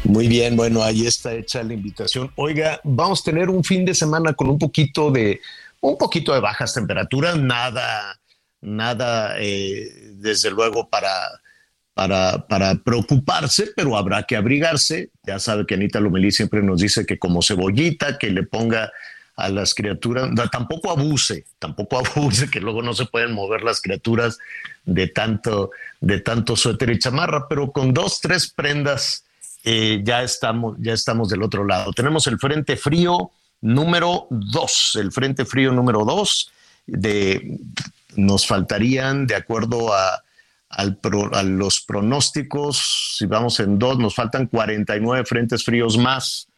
Muy bien, bueno, ahí está hecha la invitación. Oiga, vamos a tener un fin de semana con un poquito de, un poquito de bajas temperaturas, nada, nada, eh, desde luego para, para, preocuparse, pero habrá que abrigarse. Ya sabe que Anita Lomelí siempre nos dice que como cebollita, que le ponga a las criaturas, tampoco abuse, tampoco abuse, que luego no se pueden mover las criaturas de tanto, de tanto suéter y chamarra, pero con dos, tres prendas eh, ya, estamos, ya estamos del otro lado. Tenemos el Frente Frío número dos, el Frente Frío número dos, de, nos faltarían, de acuerdo a, a los pronósticos, si vamos en dos, nos faltan 49 frentes fríos más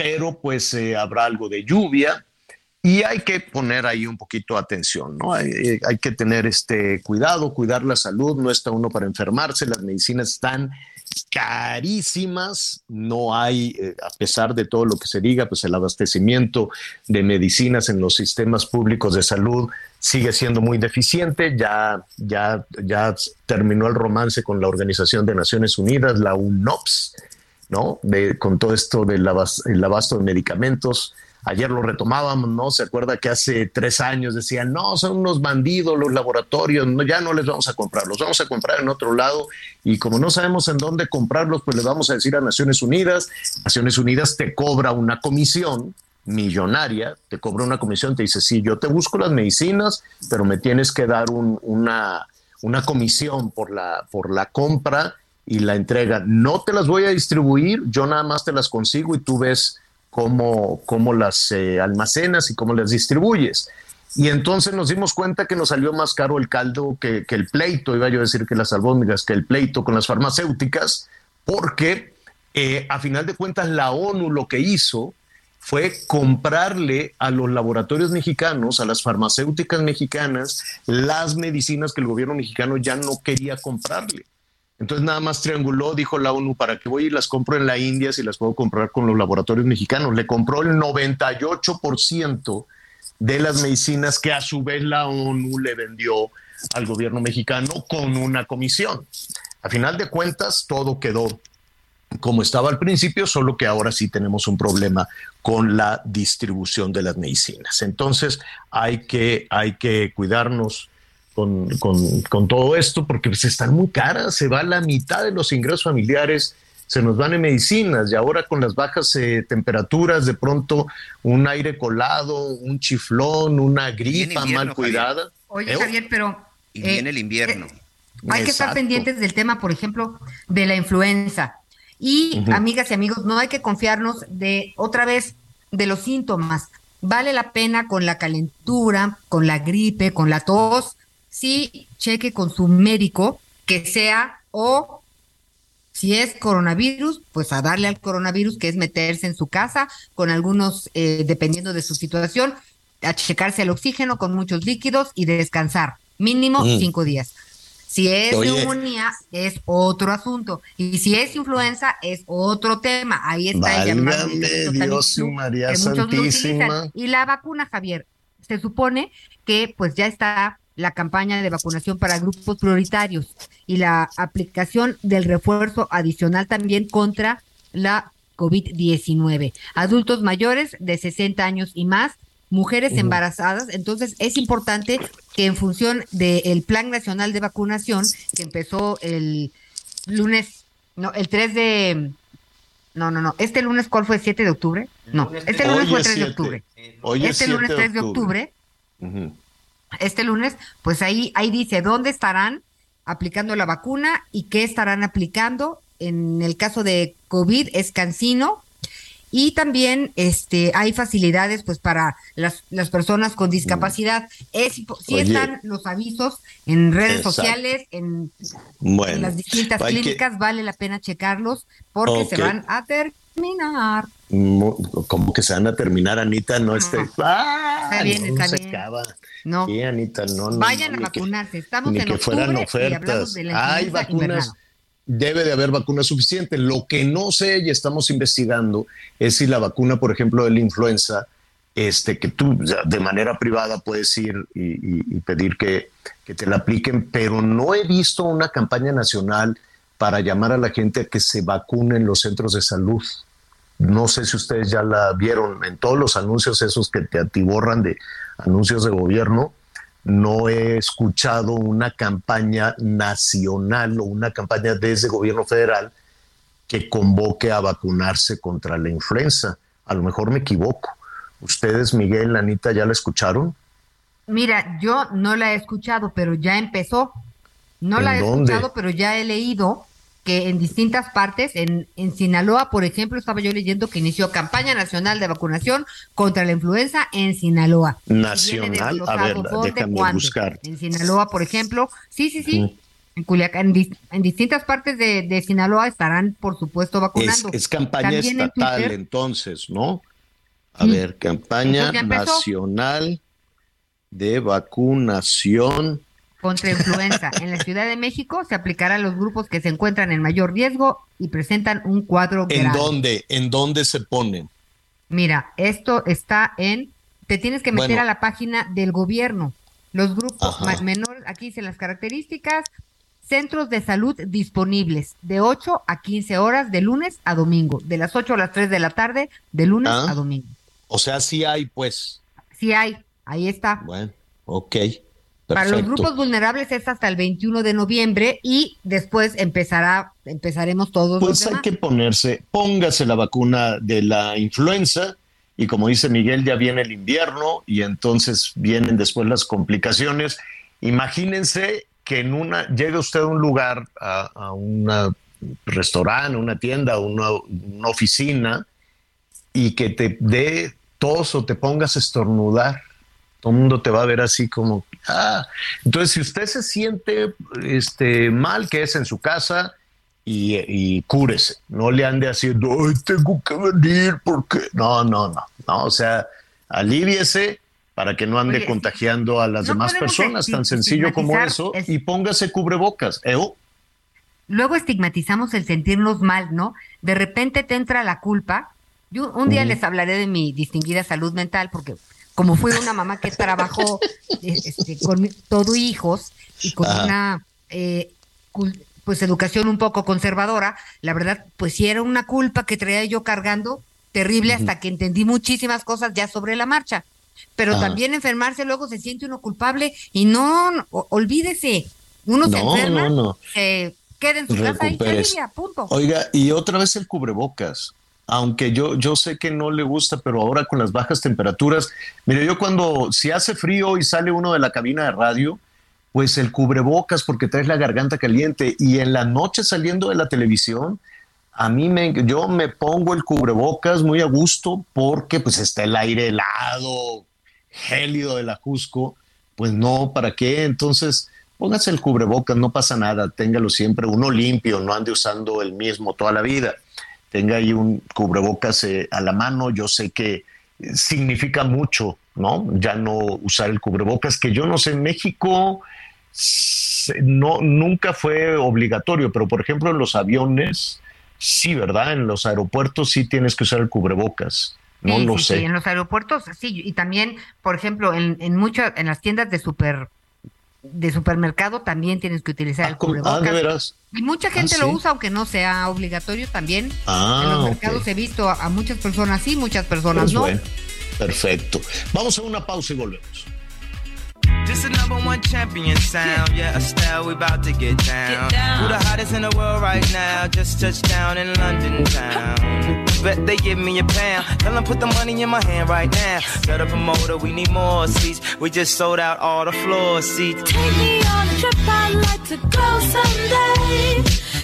pero pues eh, habrá algo de lluvia y hay que poner ahí un poquito atención, ¿no? Hay, eh, hay, que tener este cuidado, cuidar la salud, no está uno para enfermarse, las medicinas están carísimas, no hay, eh, a pesar de todo lo que se diga, pues el abastecimiento de medicinas en los sistemas públicos de salud sigue siendo muy deficiente, ya, ya, ya terminó el romance con la Organización de Naciones Unidas, la UNOPS, ¿no? De, con todo esto del abasto de medicamentos. Ayer lo retomábamos, ¿no? Se acuerda que hace tres años decían, no, son unos bandidos los laboratorios, no, ya no les vamos a comprar, los vamos a comprar en otro lado y como no sabemos en dónde comprarlos, pues les vamos a decir a Naciones Unidas, Naciones Unidas te cobra una comisión millonaria, te cobra una comisión, te dice, sí, yo te busco las medicinas, pero me tienes que dar una, una comisión por la, por la compra y la entrega. No te las voy a distribuir, yo nada más te las consigo y tú ves cómo, cómo las eh, almacenas y cómo las distribuyes. Y entonces nos dimos cuenta que nos salió más caro el caldo que, el pleito, iba yo a decir que las albóndigas, que el pleito con las farmacéuticas, porque eh, a final de cuentas la ONU lo que hizo fue comprarle a los laboratorios mexicanos, a las farmacéuticas mexicanas, las medicinas que el gobierno mexicano ya no quería comprarle. Entonces nada más trianguló, dijo la ONU, ¿para qué voy y las compro en la India si las puedo comprar con los laboratorios mexicanos? Le compró el 98% de las medicinas que a su vez la ONU le vendió al gobierno mexicano con una comisión. A final de cuentas, todo quedó como estaba al principio, solo que ahora sí tenemos un problema con la distribución de las medicinas. Entonces hay que, hay que cuidarnos con, todo esto, porque se están muy caras, se va la mitad de los ingresos familiares, se nos van en medicinas y ahora con las bajas eh, temperaturas, de pronto un aire colado, un chiflón, una gripa mal cuidada. Oye, ¿Eh? Javier, pero... Y viene el eh, invierno. hay que estar pendientes del tema, por ejemplo, de la influenza. Y, amigas y amigos, no hay que confiarnos de, otra vez, de los síntomas. Vale la pena con la calentura, con la gripe, con la tos, sí cheque con su médico que sea o si es coronavirus, pues a darle al coronavirus, que es meterse en su casa con algunos, eh, dependiendo de su situación, a checarse el oxígeno con muchos líquidos y descansar, mínimo mm. cinco días. Si es neumonía, es otro asunto. Y si es influenza, es otro tema. Ahí está el. Dios y María Santísima. Y la vacuna, Javier, se supone que pues ya está la campaña de vacunación para grupos prioritarios y la aplicación del refuerzo adicional también contra la COVID-19. Adultos mayores de 60 años y más, mujeres embarazadas. Entonces, es importante que en función del Plan Nacional de Vacunación, que empezó el lunes, no, el 3 de... No, no, no. ¿Este lunes cuál fue? ¿7 de octubre? No, este lunes fue 3 de octubre. este lunes 3 de octubre. Este lunes, pues ahí, ahí dice dónde estarán aplicando la vacuna y qué estarán aplicando. En el caso de COVID es Cancino, y también este hay facilidades pues para las, las personas con discapacidad. Es sí están los avisos en redes sociales en, las distintas clínicas vale la pena checarlos porque se van a terminar. Como que se van a terminar Anita no esté está bien no, está bien. no. Sí, Anita no, vayan a vacunarse. Estamos en que fueran ofertas. hay vacunas debe de haber vacuna suficiente. Lo que no sé y estamos investigando es si la vacuna, por ejemplo, de la influenza, este, que tú de manera privada puedes ir y, pedir que, que, te la apliquen, pero no he visto una campaña nacional para llamar a la gente a que se vacune en los centros de salud. No sé si ustedes ya la vieron en todos los anuncios esos que te atiborran de anuncios de gobierno no he escuchado una campaña nacional o una campaña desde el gobierno federal que convoque a vacunarse contra la influenza. A lo mejor me equivoco. ¿Ustedes, Miguel, Anita, ya la escucharon? Mira, yo no la he escuchado, pero ya empezó. No la he escuchado, pero ya he leído que en distintas partes, en, en Sinaloa, por ejemplo, estaba yo leyendo que inició campaña nacional de vacunación contra la influenza en Sinaloa. Nacional, a ver, déjame buscar. En Sinaloa, por ejemplo, sí, sí, sí. En Culiacán, en, distintas partes de, Sinaloa estarán, por supuesto, vacunando. Es, campaña estatal, entonces, ¿no? A ver, campaña nacional de vacunación contra influenza. En la Ciudad de México se aplicará a los grupos que se encuentran en mayor riesgo y presentan un cuadro ¿En dónde? ¿En dónde se ponen? Mira, esto está en, te tienes que meter a la página del gobierno. Los grupos menores, aquí dicen las características, centros de salud disponibles de 8 a 15 horas de lunes a domingo, de las 8 a las 3 de la tarde, de lunes ah. a domingo. O sea, sí hay, pues. Sí hay, ahí está. Bueno, ok. Para los grupos vulnerables es hasta el 21 de noviembre y después empezará, empezaremos todos. Pues hay que ponerse, póngase la vacuna de la influenza y como dice Miguel, ya viene el invierno y entonces vienen después las complicaciones. Imagínense que en una, llegue usted a un lugar, a, un restaurante, una tienda, una, una oficina y que te dé tos o te pongas a estornudar todo el mundo te va a ver así como, ah. Entonces, si usted se siente este, mal, que es en su casa y, cúrese. No le ande haciendo, ay, tengo que venir porque. No, no, no. No, o sea, aliviese para que no ande contagiando a las demás personas, tan sencillo como eso, y póngase cubrebocas. Luego estigmatizamos el sentirnos mal, ¿no? De repente te entra la culpa. Yo un día les hablaré de mi distinguida salud mental porque como fue una mamá que trabajó este, con todo hijos y con una eh, pues educación un poco conservadora, la verdad, pues sí era una culpa que traía yo cargando terrible hasta que entendí muchísimas cosas ya sobre la marcha. Pero también enfermarse luego se siente uno culpable y no, olvídese, uno se enferma, se queda en su casa y se punto. Oiga, y otra vez el cubrebocas aunque yo, yo sé que no le gusta, pero ahora con las bajas temperaturas, mire, yo cuando si hace frío y sale uno de la cabina de radio, pues el cubrebocas porque traes la garganta caliente y en la noche saliendo de la televisión, a mí me, yo me pongo el cubrebocas muy a gusto porque pues está el aire helado, gélido de la Jusco, pues no, ¿para qué? Entonces, póngase el cubrebocas, no pasa nada, téngalo siempre uno limpio, no ande usando el mismo toda la vida tenga ahí un cubrebocas eh, a la mano. Yo sé que significa mucho, ¿no? Ya no usar el cubrebocas, que yo no sé, en México no, nunca fue obligatorio, pero por ejemplo en los aviones, sí, ¿verdad? En los aeropuertos sí tienes que usar el cubrebocas. No lo sé. Sí, en los aeropuertos sí, y también, por ejemplo, en, en muchas, en las tiendas de super de supermercado también tienes que utilizar el Ah, cubrebocas. ¿de veras? Y mucha gente ¿sí? lo usa, aunque no sea obligatorio también. Ah, en los mercados he visto a, a muchas personas sí, muchas personas Pues no. bueno, perfecto. Vamos a una pausa y volvemos. This is number one champion sound. Yeah, Estelle, we about to get down. Who the hottest in the world right now? Just touched down in London town. Bet they give me a pound. Tell them put the money in my hand right now. Set up a motor, we need more seats. We just sold out all the floor seats. Take me on a trip, I'd like to go someday.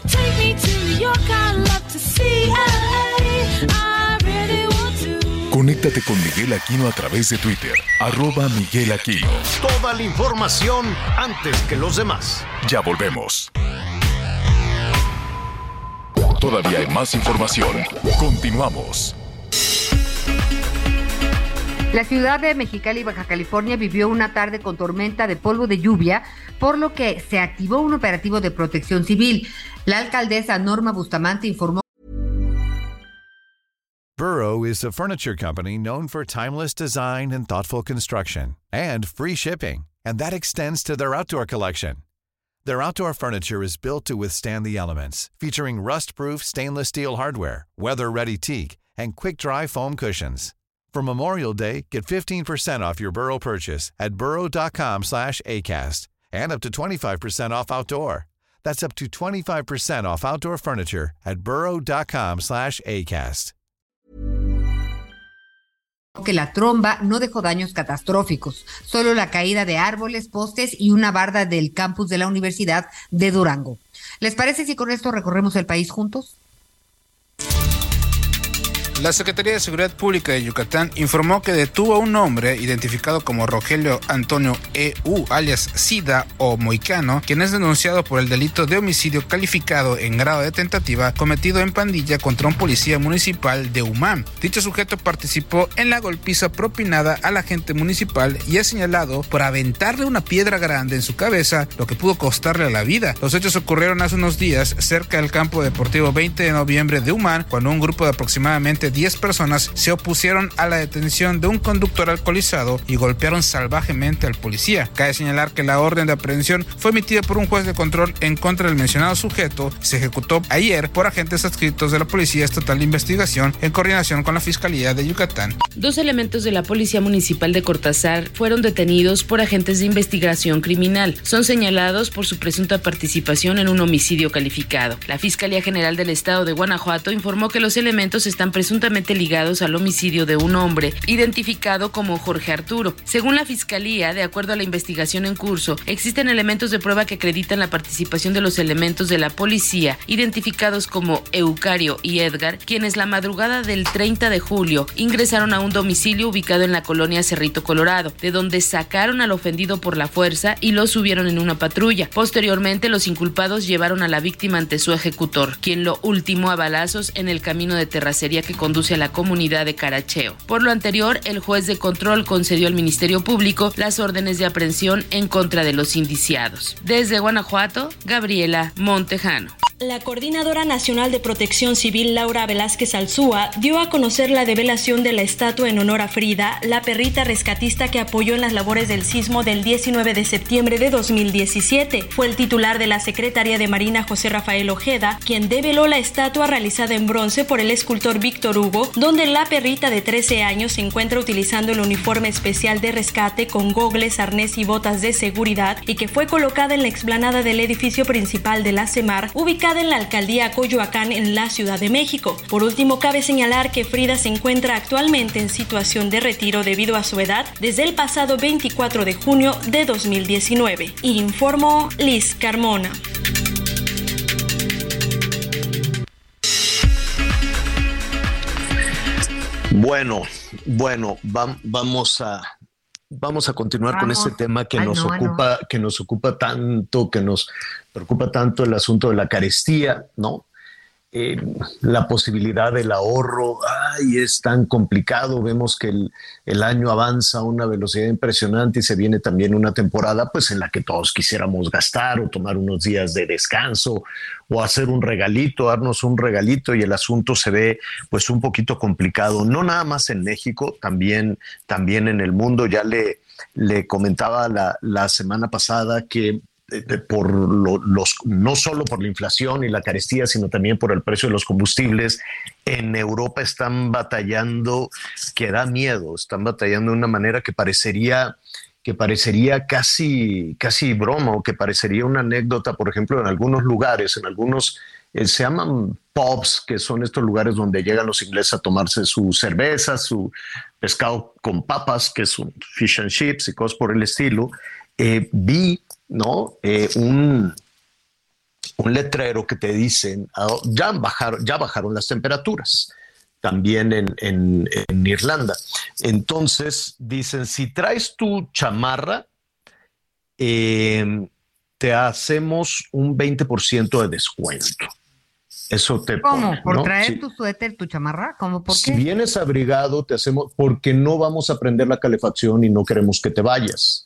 Take me to New York, I'd love to see LA. I really want to. Conéctate con Miguel Aquino a través de Twitter, arroba Miguel Aquino. Toda la información antes que los demás. Ya volvemos. Todavía hay más información. Continuamos. La ciudad de Mexicali, Baja California, vivió una tarde con tormenta de polvo de lluvia, por lo que se activó un operativo de protección civil. La alcaldesa Norma Bustamante informó Burrow is a furniture company known for timeless design and thoughtful construction and free shipping, and that extends to their outdoor collection. Their outdoor furniture is built to withstand the elements, featuring rust-proof stainless steel hardware, weather-ready teak, and quick-dry foam cushions. For Memorial Day, get 15% off your Burrow purchase at burrow.com slash ACAST and up to 25% off outdoor. That's up to 25% off outdoor furniture at burrow.com slash ACAST. Que la tromba no dejó daños catastróficos, solo la caída de árboles, postes y una barda del campus de la Universidad de Durango. ¿Les parece si con esto recorremos el país juntos? La Secretaría de Seguridad Pública de Yucatán informó que detuvo a un hombre identificado como Rogelio Antonio E.U., alias Sida o Moicano, quien es denunciado por el delito de homicidio calificado en grado de tentativa cometido en pandilla contra un policía municipal de Umam. Dicho sujeto participó en la golpiza propinada al agente municipal y es señalado por aventarle una piedra grande en su cabeza, lo que pudo costarle la vida. Los hechos ocurrieron hace unos días cerca del campo deportivo 20 de noviembre de Umam, cuando un grupo de aproximadamente 10 personas se opusieron a la detención de un conductor alcoholizado y golpearon salvajemente al policía. Cabe señalar que la orden de aprehensión fue emitida por un juez de control en contra del mencionado sujeto se ejecutó ayer por agentes adscritos de la Policía Estatal de Investigación en coordinación con la Fiscalía de Yucatán. Dos elementos de la Policía Municipal de Cortázar fueron detenidos por agentes de investigación criminal. Son señalados por su presunta participación en un homicidio calificado. La Fiscalía General del Estado de Guanajuato informó que los elementos están presuntamente ligados al homicidio de un hombre, identificado como Jorge Arturo. Según la Fiscalía, de acuerdo a la investigación en curso, existen elementos de prueba que acreditan la participación de los elementos de la policía, identificados como Eucario y Edgar, quienes la madrugada del 30 de julio ingresaron a un domicilio ubicado en la colonia Cerrito Colorado, de donde sacaron al ofendido por la fuerza y lo subieron en una patrulla. Posteriormente, los inculpados llevaron a la víctima ante su ejecutor, quien lo ultimó a balazos en el camino de terracería que conduce a la comunidad de Caracheo. Por lo anterior, el juez de control concedió al Ministerio Público las órdenes de aprehensión en contra de los indiciados. Desde Guanajuato, Gabriela Montejano. La Coordinadora Nacional de Protección Civil, Laura Velázquez Alzúa, dio a conocer la develación de la estatua en honor a Frida, la perrita rescatista que apoyó en las labores del sismo del 19 de septiembre de 2017. Fue el titular de la Secretaría de Marina, José Rafael Ojeda, quien develó la estatua realizada en bronce por el escultor Víctor Hugo, donde la perrita de 13 años se encuentra utilizando el uniforme especial de rescate con gogles, arnés y botas de seguridad y que fue colocada en la explanada del edificio principal de la CEMAR, ubicada en la alcaldía Coyoacán en la Ciudad de México. Por último, cabe señalar que Frida se encuentra actualmente en situación de retiro debido a su edad desde el pasado 24 de junio de 2019. Informó Liz Carmona. Bueno, bueno, vam- vamos a vamos a continuar con este tema que Ay, nos no, ay, no. ocupa, que nos ocupa tanto, que nos preocupa tanto el asunto de la carestía, ¿no? La posibilidad del ahorro, ay, es tan complicado. Vemos que el, el año avanza a una velocidad impresionante y se viene también una temporada, pues, en la que todos quisiéramos gastar o tomar unos días de descanso o hacer un regalito, darnos un regalito y el asunto se ve, pues, un poquito complicado. No nada más en México, también, también en el mundo. Ya le le comentaba la, la semana pasada que eh, por los, no solo por la inflación y la carestía, sino también por el precio de los combustibles, en Europa están batallando, que da miedo, están batallando de una manera que parecería que parecería casi, casi broma o que parecería una anécdota, por ejemplo, en algunos lugares, en algunos, eh, se llaman pubs, que son estos lugares donde llegan los ingleses a tomarse su cerveza, su pescado con papas, que es un fish and chips y cosas por el estilo. Eh, vi ¿no? Eh, un, un letrero que te dicen, ah, ya bajaron, ya bajaron las temperaturas, también en, Irlanda. Entonces dicen, si traes tu chamarra, em, te hacemos un 20% de descuento. Eso te ¿Cómo? ¿Por traer tu suéter, tu chamarra? ¿Cómo? ¿Por Si vienes abrigado, te hacemos, porque no vamos a prender la calefacción y no queremos que te vayas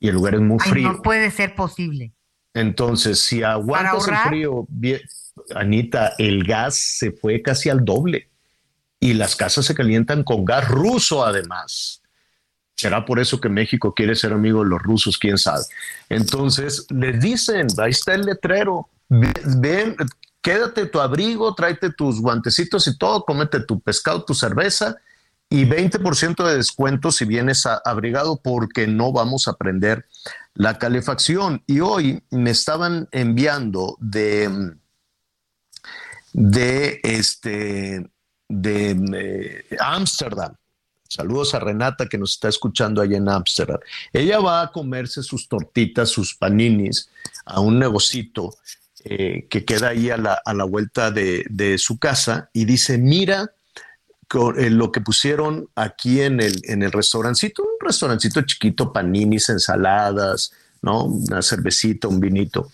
y el lugar es muy frío. No puede ser posible. Entonces, si aguantas el frío, Anita, el gas se fue casi al doble y las casas se calientan con gas ruso además. Será por eso que México quiere ser amigo de los rusos, quién sabe. Entonces les dicen, ahí está el letrero, ven, quédate tu abrigo, tráete tus guantecitos y todo, cómete tu pescado, tu cerveza y 20% de descuento si vienes abrigado porque no vamos a prender la calefacción. Y hoy me estaban enviando de, de este de Ámsterdam. Saludos a Renata que nos está escuchando allá en Ámsterdam. Ella va a comerse sus tortitas, sus paninis a un negocito eh, que queda ahí a la, a la vuelta de, de su casa y dice, mira, eh, lo que pusieron aquí en el, en el restaurancito, un restaurancito chiquito, paninis, ensaladas, ¿no? Una cervecita, un vinito.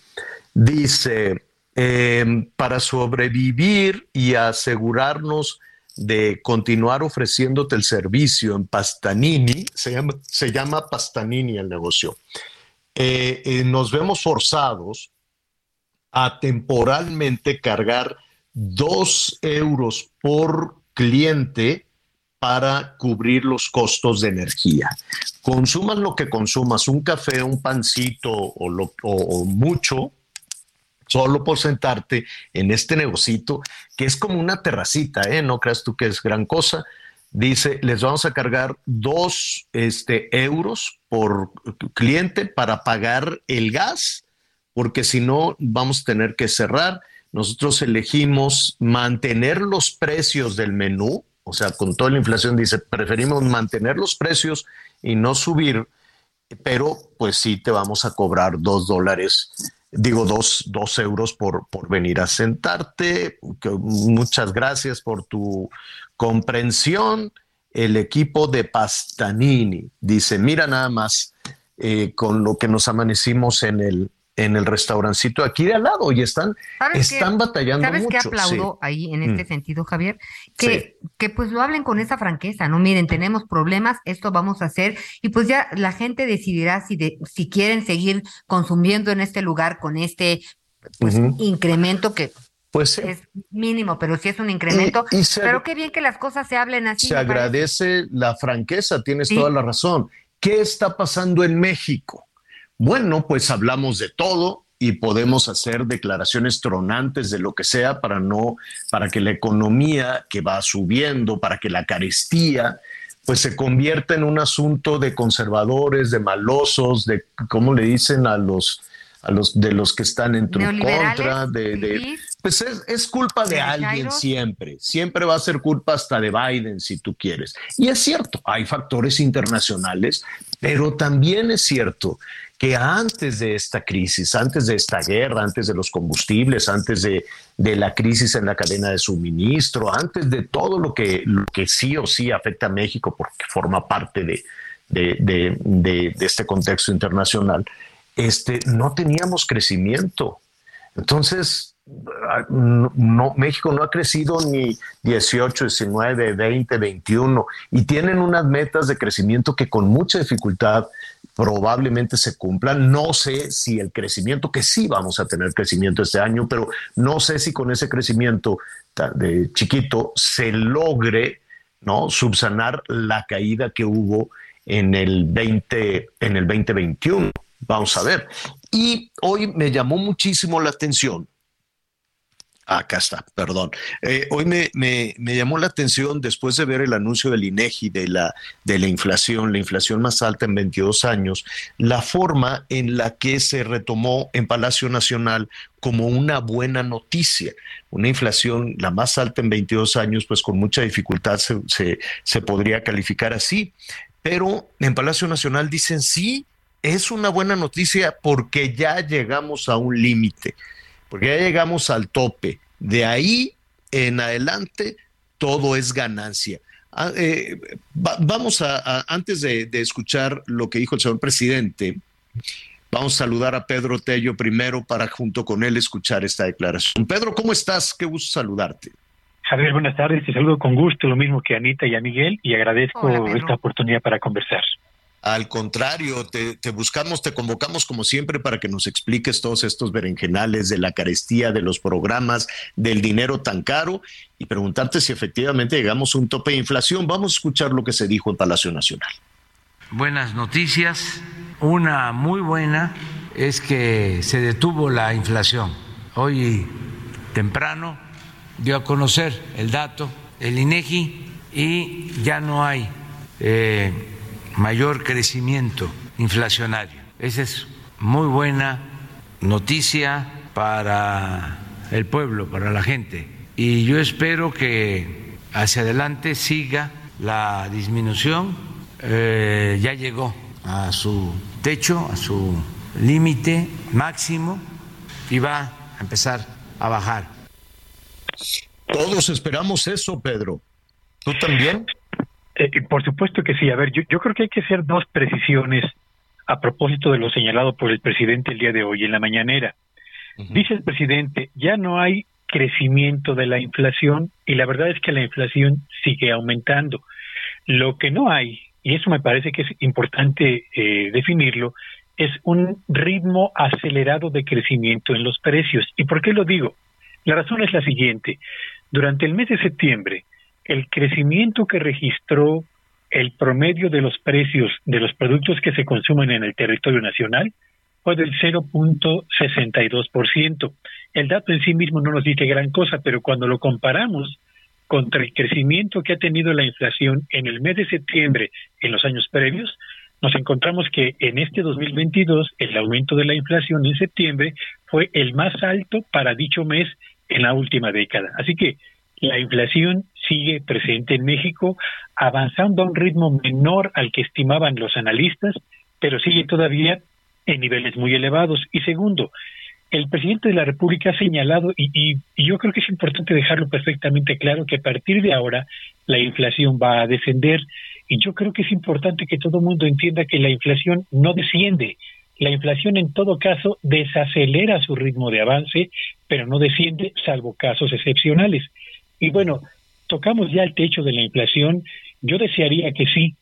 Dice, em, para sobrevivir y asegurarnos de continuar ofreciéndote el servicio en Pastanini, se llama, se llama Pastanini el negocio, eh, eh, nos vemos forzados a temporalmente cargar dos euros por cliente para cubrir los costos de energía. Consumas lo que consumas, un café, un pancito o, lo, o, mucho, solo por sentarte en este negocito, que es como una terracita, ¿eh? No creas tú que es gran cosa. Dice, les vamos a cargar dos este, euros por cliente para pagar el gas, porque si no, vamos a tener que cerrar nosotros elegimos mantener los precios del menú, o sea, con toda la inflación, dice, preferimos mantener los precios y no subir, pero pues sí te vamos a cobrar dos dólares, digo dos, dos euros por, por venir a sentarte. muchas gracias por tu comprensión. El equipo de Pastanini dice, mira nada más eh, con lo que nos amanecimos en el, en el restaurancito aquí de al lado y están, están batallando ¿sabes mucho. ¿Sabes qué aplaudo ahí en este mm. sentido, Javier? Que, que pues lo hablen con esa franqueza, ¿no? Miren, tenemos problemas, esto vamos a hacer y pues ya la gente decidirá si, de, si quieren seguir consumiendo en este lugar con este pues, incremento que pues es mínimo, pero sí es un incremento. pero qué bien que las cosas se hablen así. Se agradece la franqueza, tienes toda la razón. ¿Qué está pasando en México? Bueno, pues hablamos de todo y podemos hacer declaraciones tronantes de lo que sea para no, para que la economía que va subiendo, para que la carestía, pues se convierta en un asunto de conservadores, de malosos, de, ¿cómo le dicen a los, a los de los que están en tu contra? De, pues es, es culpa de alguien siempre, siempre va a ser culpa hasta de Biden si tú quieres. Y es cierto, hay factores internacionales, pero también es cierto que antes de esta crisis, antes de esta guerra, antes de los combustibles, antes de, la crisis en la cadena de suministro, antes de todo lo que, lo que sí o sí afecta a México porque forma parte de, de, este contexto internacional, este, no teníamos crecimiento. Entonces, no, México no ha crecido ni 18, 19, 20, 21 y tienen unas metas de crecimiento que con mucha dificultad probablemente se cumplan. No sé si el crecimiento, que sí vamos a tener crecimiento este año, pero no sé si con ese crecimiento de chiquito se logre ¿no? subsanar la caída que hubo en el 20, en el 2021. Vamos a ver. Y hoy me llamó muchísimo la atención Acá está, perdón. Eh, hoy me, me, llamó la atención después de ver el anuncio del INEGI de la, de la inflación, la inflación más alta en 22 años, la forma en la que se retomó en Palacio Nacional como una buena noticia. Una inflación la más alta en 22 años, pues con mucha dificultad se, se, se podría calificar así. Pero en Palacio Nacional dicen sí, es una buena noticia porque ya llegamos a un límite porque ya llegamos al tope. De ahí en adelante todo es ganancia. Ah, eh, vamos a, antes de, escuchar lo que dijo el señor presidente, vamos a saludar a Pedro Tello primero para junto con él escuchar esta declaración. Pedro, ¿cómo estás? Qué gusto saludarte. Javier, buenas tardes. Te saludo con gusto, lo mismo que a Anita y a Miguel, y agradezco esta oportunidad para conversar. Al contrario, te, buscamos, te convocamos como siempre para que nos expliques todos estos berenjenales de la carestía, de los programas, del dinero tan caro y preguntarte si efectivamente llegamos a un tope de inflación. Vamos a escuchar lo que se dijo en Palacio Nacional. Buenas noticias. Una muy buena es que se detuvo la inflación. Hoy temprano dio a conocer el dato el INEGI y ya no hay eh, mayor crecimiento inflacionario. Esa es muy buena noticia para el pueblo, para la gente. Y yo espero que hacia adelante siga la disminución. Eh, ya llegó a su techo, a su límite máximo y va a empezar a bajar. Todos esperamos eso, Pedro. ¿Tú también? Eh, por supuesto que sí. A ver, yo, yo creo que hay que hacer dos precisiones a propósito de lo señalado por el presidente el día de hoy en la mañanera. Dice el presidente, ya no hay crecimiento de la inflación y la verdad es que la inflación sigue aumentando. Lo que no hay, y eso me parece que es importante eh, definirlo, es un ritmo acelerado de crecimiento en los precios. ¿Y por qué lo digo? La razón es la siguiente. Durante el mes de septiembre, el crecimiento que registró el promedio de los precios de los productos que se consumen en el territorio nacional fue del 0.62%. El dato en sí mismo no nos dice gran cosa, pero cuando lo comparamos contra el crecimiento que ha tenido la inflación en el mes de septiembre en los años previos, nos encontramos que en este 2022 el aumento de la inflación en septiembre fue el más alto para dicho mes en la última década. Así que la inflación sigue presente en México, avanzando a un ritmo menor al que estimaban los analistas, pero sigue todavía en niveles muy elevados. Y segundo, el presidente de la República ha señalado, y, yo creo que es importante dejarlo perfectamente claro, que a partir de ahora la inflación va a descender. Y yo creo que es importante que todo el mundo entienda que la inflación no desciende. La inflación en todo caso desacelera su ritmo de avance, pero no desciende salvo casos excepcionales. Y bueno, tocamos ya el techo de la inflación. Yo desearía que sí,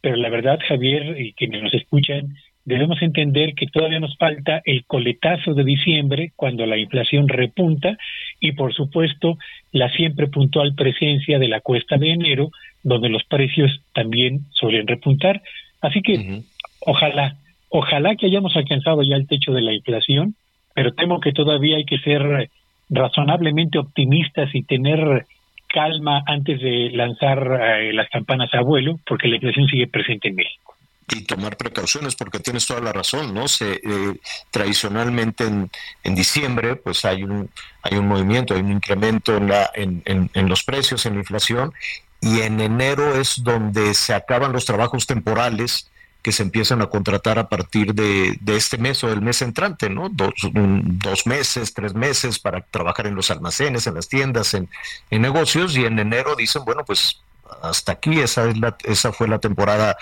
pero la verdad, Javier, y quienes nos escuchan, debemos entender que todavía nos falta el coletazo de diciembre, cuando la inflación repunta, y por supuesto la siempre puntual presencia de la cuesta de enero, donde los precios también suelen repuntar. Así que ojalá, ojalá que hayamos alcanzado ya el techo de la inflación, pero temo que todavía hay que ser razonablemente optimistas y tener calma antes de lanzar eh, las campanas a vuelo, porque la inflación sigue presente en México. Y tomar precauciones, porque tienes toda la razón, ¿no? Se, eh, tradicionalmente en, en, diciembre, pues hay un, hay un movimiento, hay un incremento en, la, en, en los precios, en la inflación, y en enero es donde se acaban los trabajos temporales, que se empiezan a contratar a partir de, este mes o del mes entrante, ¿no? Dos, meses, tres meses para trabajar en los almacenes, en las tiendas, en, negocios, y en enero dicen, bueno, pues hasta aquí esa, es la, esa fue la temporada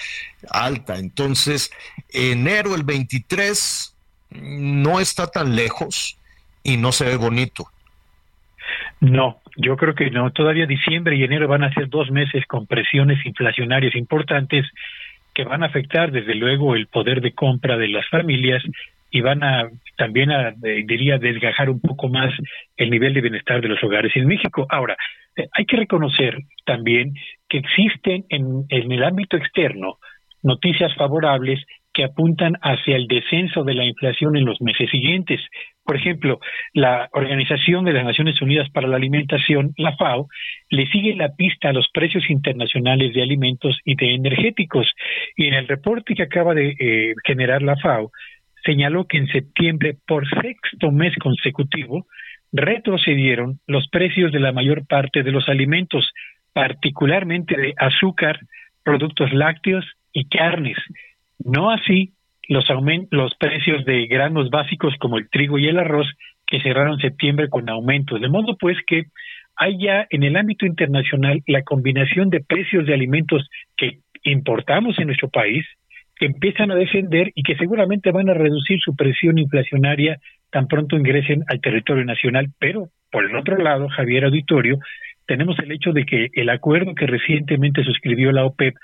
alta. Entonces, enero el 23 no está tan lejos y no se ve bonito. No, yo creo que no. Todavía diciembre y enero van a ser dos meses con presiones inflacionarias importantes que van a afectar desde luego el poder de compra de las familias y van a también a, eh, diría, desgajar un poco más el nivel de bienestar de los hogares en México. Ahora, eh, hay que reconocer también que existen en, en el ámbito externo noticias favorables que apuntan hacia el descenso de la inflación en los meses siguientes. Por ejemplo, la Organización de las Naciones Unidas para la Alimentación, la FAO, le sigue la pista a los precios internacionales de alimentos y de energéticos. Y en el reporte que acaba de eh, generar la FAO, señaló que en septiembre, por sexto mes consecutivo, retrocedieron los precios de la mayor parte de los alimentos, particularmente de azúcar, productos lácteos y carnes. No así los, los precios de granos básicos como el trigo y el arroz, que cerraron septiembre con aumentos. De modo pues que hay ya en el ámbito internacional la combinación de precios de alimentos que importamos en nuestro país, que empiezan a descender y que seguramente van a reducir su presión inflacionaria tan pronto ingresen al territorio nacional. Pero, por el otro lado, Javier Auditorio, tenemos el hecho de que el acuerdo que recientemente suscribió la OPEP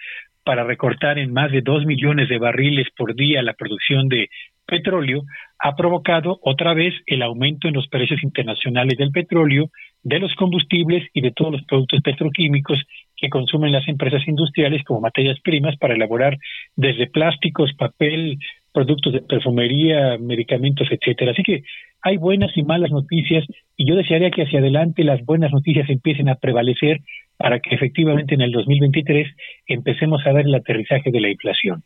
para recortar en más de dos millones de barriles por día la producción de petróleo, ha provocado otra vez el aumento en los precios internacionales del petróleo, de los combustibles y de todos los productos petroquímicos que consumen las empresas industriales como materias primas para elaborar desde plásticos, papel, productos de perfumería, medicamentos, etcétera. Así que hay buenas y malas noticias y yo desearía que hacia adelante las buenas noticias empiecen a prevalecer para que efectivamente en el 2023 empecemos a ver el aterrizaje de la inflación.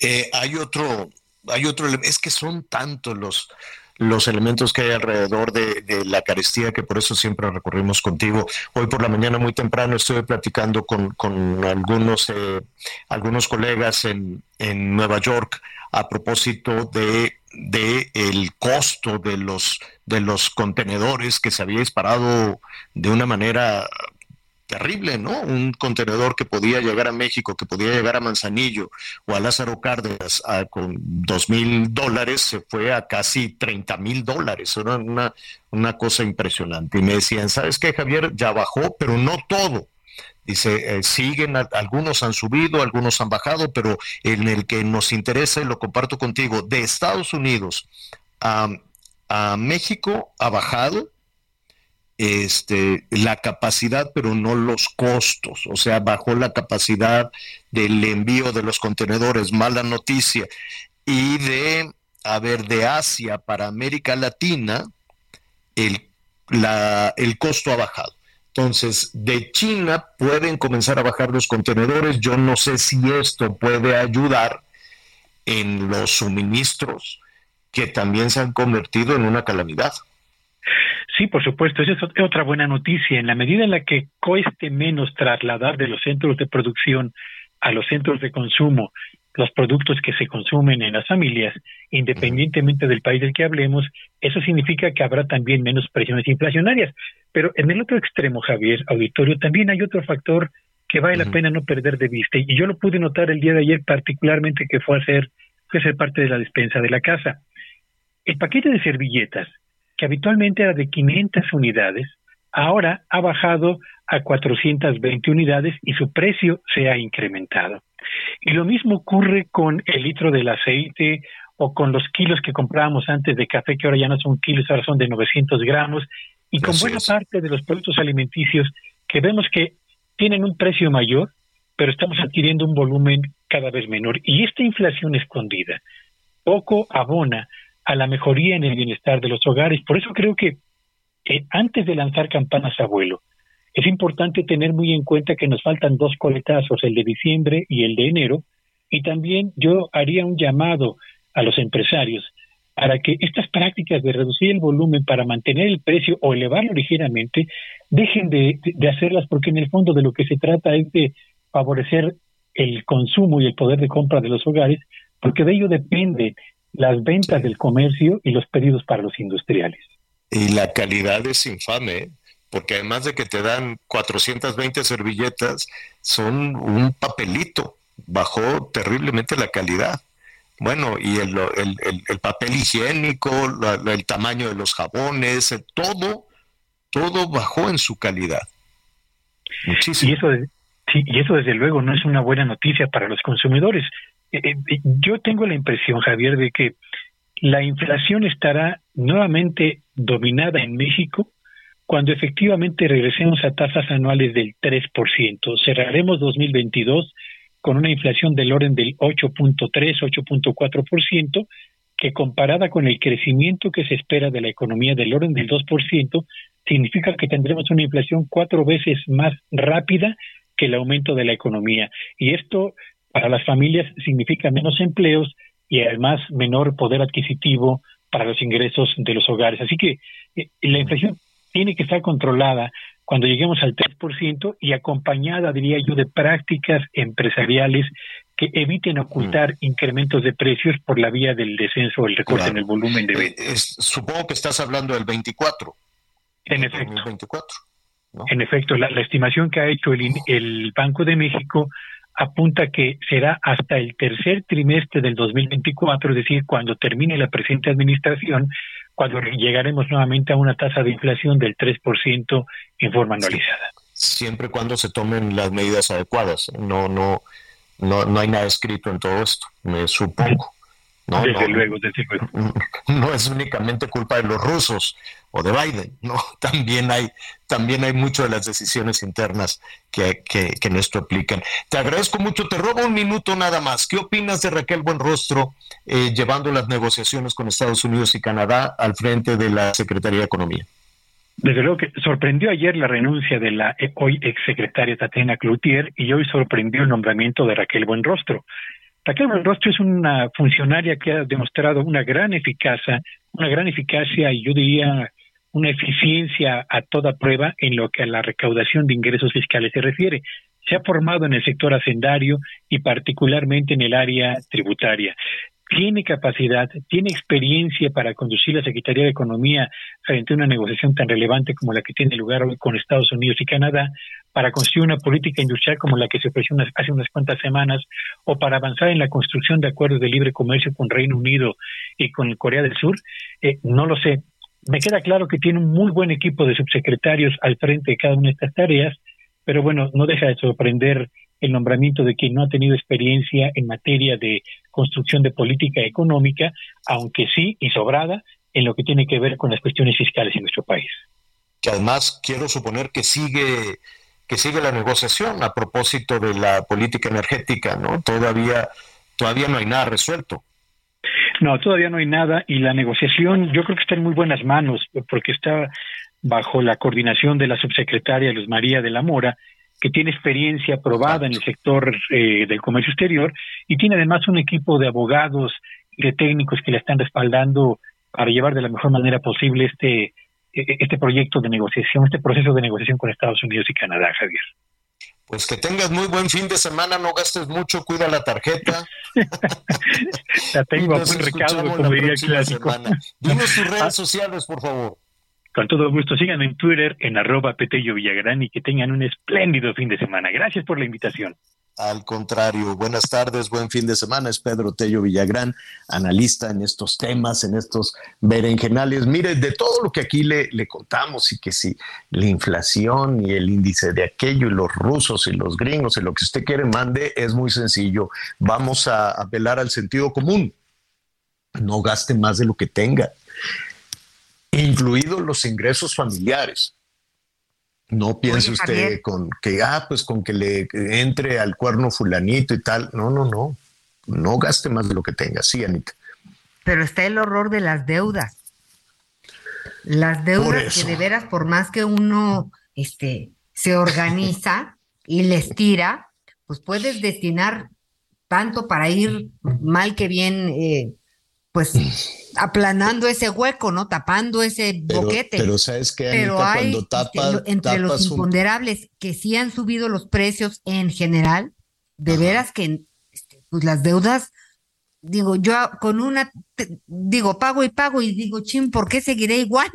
Eh, hay otro, hay otro, es que son tantos los los elementos que hay alrededor de, la carestía, que por eso siempre recurrimos contigo. Hoy por la mañana muy temprano estuve platicando con, con algunos, eh, algunos colegas en, en Nueva York a propósito de, de el costo de los, de los contenedores que se había disparado de una manera terrible, ¿no? Un contenedor que podía llegar a México, que podía llegar a Manzanillo o a Lázaro Cárdenas con dos mil dólares, se fue a casi 30 mil dólares. Era una, una cosa impresionante. Y me decían, ¿sabes qué, Javier? Ya bajó, pero no todo. Dice, eh, siguen, algunos han subido, algunos han bajado, pero en el que nos interesa, y lo comparto contigo, de Estados Unidos a, a México ha bajado, este, la capacidad, pero no los costos. O sea, bajó la capacidad del envío de los contenedores, mala noticia. Y de, a ver, de Asia para América Latina, el, la, el costo ha bajado. Entonces, de China pueden comenzar a bajar los contenedores. Yo no sé si esto puede ayudar en los suministros que también se han convertido en una calamidad. Sí, por supuesto, esa es otra buena noticia. En la medida en la que cueste menos trasladar de los centros de producción a los centros de consumo los productos que se consumen en las familias, independientemente del país del que hablemos, eso significa que habrá también menos presiones inflacionarias. Pero en el otro extremo, Javier, auditorio, también hay otro factor que vale la pena no perder de vista. Y yo lo pude notar el día de ayer particularmente que fue a ser, fue a ser parte de la despensa de la casa. El paquete de servilletas que habitualmente era de 500 unidades, ahora ha bajado a 420 unidades y su precio se ha incrementado. Y lo mismo ocurre con el litro del aceite o con los kilos que comprábamos antes de café, que ahora ya no son kilos, ahora son de 900 gramos, y con buena parte de los productos alimenticios que vemos que tienen un precio mayor, pero estamos adquiriendo un volumen cada vez menor. Y esta inflación escondida poco abona a la mejoría en el bienestar de los hogares. Por eso creo que antes de lanzar campanas a vuelo, es importante tener muy en cuenta que nos faltan dos coletazos, el de diciembre y el de enero, y también yo haría un llamado a los empresarios para que estas prácticas de reducir el volumen para mantener el precio o elevarlo ligeramente, dejen de, de hacerlas porque en el fondo de lo que se trata es de favorecer el consumo y el poder de compra de los hogares, porque de ello depende las ventas del comercio y los pedidos para los industriales. Y la calidad es infame, ¿eh? Porque además de que te dan 420 servilletas, son un papelito, bajó terriblemente la calidad. Bueno, y el, el, papel higiénico, el tamaño de los jabones, todo, todo bajó en su calidad. Muchísimo. Y eso, sí, y eso desde luego no es una buena noticia para los consumidores. Eh, eh, yo tengo la impresión, Javier, de que la inflación estará nuevamente dominada en México cuando efectivamente regresemos a tasas anuales del 3%. Cerraremos 2022 con una inflación del orden del 8.3, 8.4%, que comparada con el crecimiento que se espera de la economía del orden del 2%, significa que tendremos una inflación cuatro veces más rápida que el aumento de la economía. Y esto para las familias significa menos empleos y además menor poder adquisitivo para los ingresos de los hogares. Así que eh, la inflación tiene que estar controlada cuando lleguemos al 3% y acompañada, diría yo, de prácticas empresariales que eviten ocultar Mm. incrementos de precios por la vía del descenso o el recorte en el volumen de ventas. Eh, es- supongo que estás hablando del 24. En efecto. 24. En efecto, la, la estimación que ha hecho el, el Banco de México apunta que será hasta el tercer trimestre del 2024, es decir, cuando termine la presente administración, cuando llegaremos nuevamente a una tasa de inflación del 3% en forma anualizada. Siempre y cuando se tomen las medidas adecuadas. No, no, no, no hay nada escrito en todo esto, me supongo. No, desde no, luego, desde luego. no es únicamente culpa de los rusos o de Biden, no, también hay, también hay mucho de las decisiones internas que, que, que en esto aplican. Te agradezco mucho, te robo un minuto nada más. ¿Qué opinas de Raquel Buenrostro eh, llevando las negociaciones con Estados Unidos y Canadá al frente de la Secretaría de Economía? Desde luego que sorprendió ayer la renuncia de la eh, hoy exsecretaria Tatiana Cloutier y hoy sorprendió el nombramiento de Raquel Buenrostro. Raquel Buenrostro es una funcionaria que ha demostrado una gran eficacia, una gran eficacia y yo diría una eficiencia a toda prueba en lo que a la recaudación de ingresos fiscales se refiere. Se ha formado en el sector hacendario y particularmente en el área tributaria tiene capacidad, tiene experiencia para conducir la Secretaría de Economía frente a una negociación tan relevante como la que tiene lugar hoy con Estados Unidos y Canadá, para construir una política industrial como la que se ofreció hace unas cuantas semanas, o para avanzar en la construcción de acuerdos de libre comercio con Reino Unido y con Corea del Sur, eh, no lo sé. Me queda claro que tiene un muy buen equipo de subsecretarios al frente de cada una de estas tareas, pero bueno, no deja de sorprender el nombramiento de quien no ha tenido experiencia en materia de construcción de política económica, aunque sí y sobrada en lo que tiene que ver con las cuestiones fiscales en nuestro país. Que además quiero suponer que sigue que sigue la negociación a propósito de la política energética, ¿no? Todavía todavía no hay nada resuelto. No, todavía no hay nada y la negociación yo creo que está en muy buenas manos porque está bajo la coordinación de la subsecretaria Luz María de la Mora, que tiene experiencia probada en el sector eh, del comercio exterior y tiene además un equipo de abogados y de técnicos que le están respaldando para llevar de la mejor manera posible este este proyecto de negociación, este proceso de negociación con Estados Unidos y Canadá, Javier. Pues que tengas muy buen fin de semana, no gastes mucho, cuida la tarjeta. la tengo a buen recaudo, como diría el clásico. Semana. Dinos tus redes sociales, por favor. Con todo gusto, síganme en Twitter en arroba Petello Villagrán y que tengan un espléndido fin de semana. Gracias por la invitación. Al contrario, buenas tardes, buen fin de semana. Es Pedro Tello Villagrán, analista en estos temas, en estos berenjenales. Mire, de todo lo que aquí le, le contamos y que si la inflación y el índice de aquello y los rusos y los gringos y lo que usted quiere mande, es muy sencillo. Vamos a apelar al sentido común. No gaste más de lo que tenga, incluidos los ingresos familiares. No piense Oye, usted Javier. con que, ah, pues con que le entre al cuerno fulanito y tal. No, no, no. No gaste más de lo que tenga. Sí, Anita. Pero está el horror de las deudas. Las deudas que de veras, por más que uno este, se organiza y les tira, pues puedes destinar tanto para ir mal que bien, eh, pues aplanando ese hueco, ¿no? Tapando ese Pero, boquete. pero sabes que Pero Anita, hay cuando este, tapa, lo- entre los un- imponderables que sí han subido los precios en general, de veras que este, pues las deudas, digo, yo con una, digo, pago y pago y digo, chin, ¿por qué seguiré igual?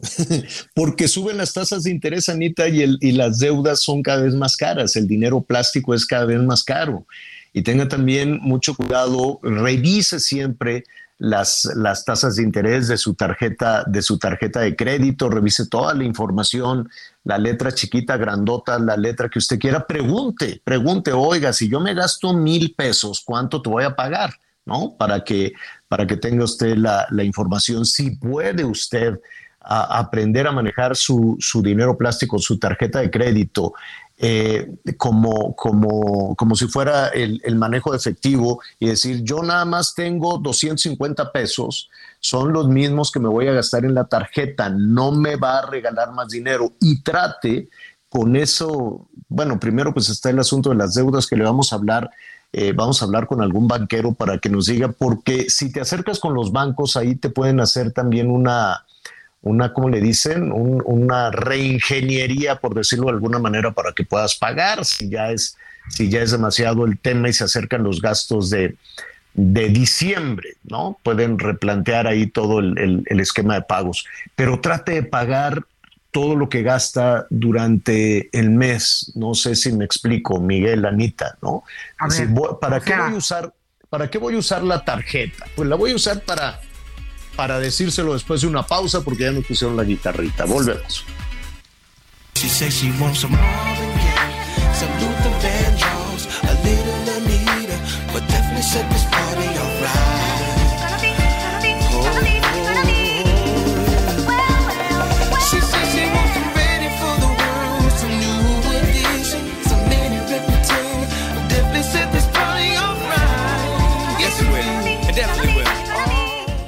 porque suben las tasas de interés, Anita, y, el, y las deudas son cada vez más caras. El dinero plástico es cada vez más caro. Y tenga también mucho cuidado, revise siempre las, las tasas de interés de su tarjeta, de su tarjeta de crédito, revise toda la información, la letra chiquita, grandota, la letra que usted quiera, pregunte, pregunte, oiga, si yo me gasto mil pesos, ¿cuánto te voy a pagar? ¿No? Para que, para que tenga usted la, la información, si puede usted aprender a manejar su, su dinero plástico, su tarjeta de crédito, eh, como, como, como si fuera el, manejo de efectivo y decir, yo nada más tengo 250 pesos, son los mismos que me voy a gastar en la tarjeta, no me va a regalar más dinero y trate con eso, bueno, primero pues está el asunto de las deudas que le vamos a hablar. Eh, vamos a hablar con algún banquero para que nos diga, porque si te acercas con los bancos, ahí te pueden hacer también una, una, ¿cómo le dicen? una reingeniería, por decirlo de alguna manera, para que puedas pagar si ya es, si ya es demasiado el tema y se acercan los gastos de, de diciembre, ¿no? Pueden replantear ahí todo el, el, esquema de pagos, pero trate de pagar todo lo que gasta durante el mes. No sé si me explico, Miguel, Anita, ¿no? ¿Para qué voy a usar? ¿Para qué voy a usar la tarjeta? Pues la voy a usar para para decírselo después de una pausa porque ya nos pusieron la guitarrita. Volvemos.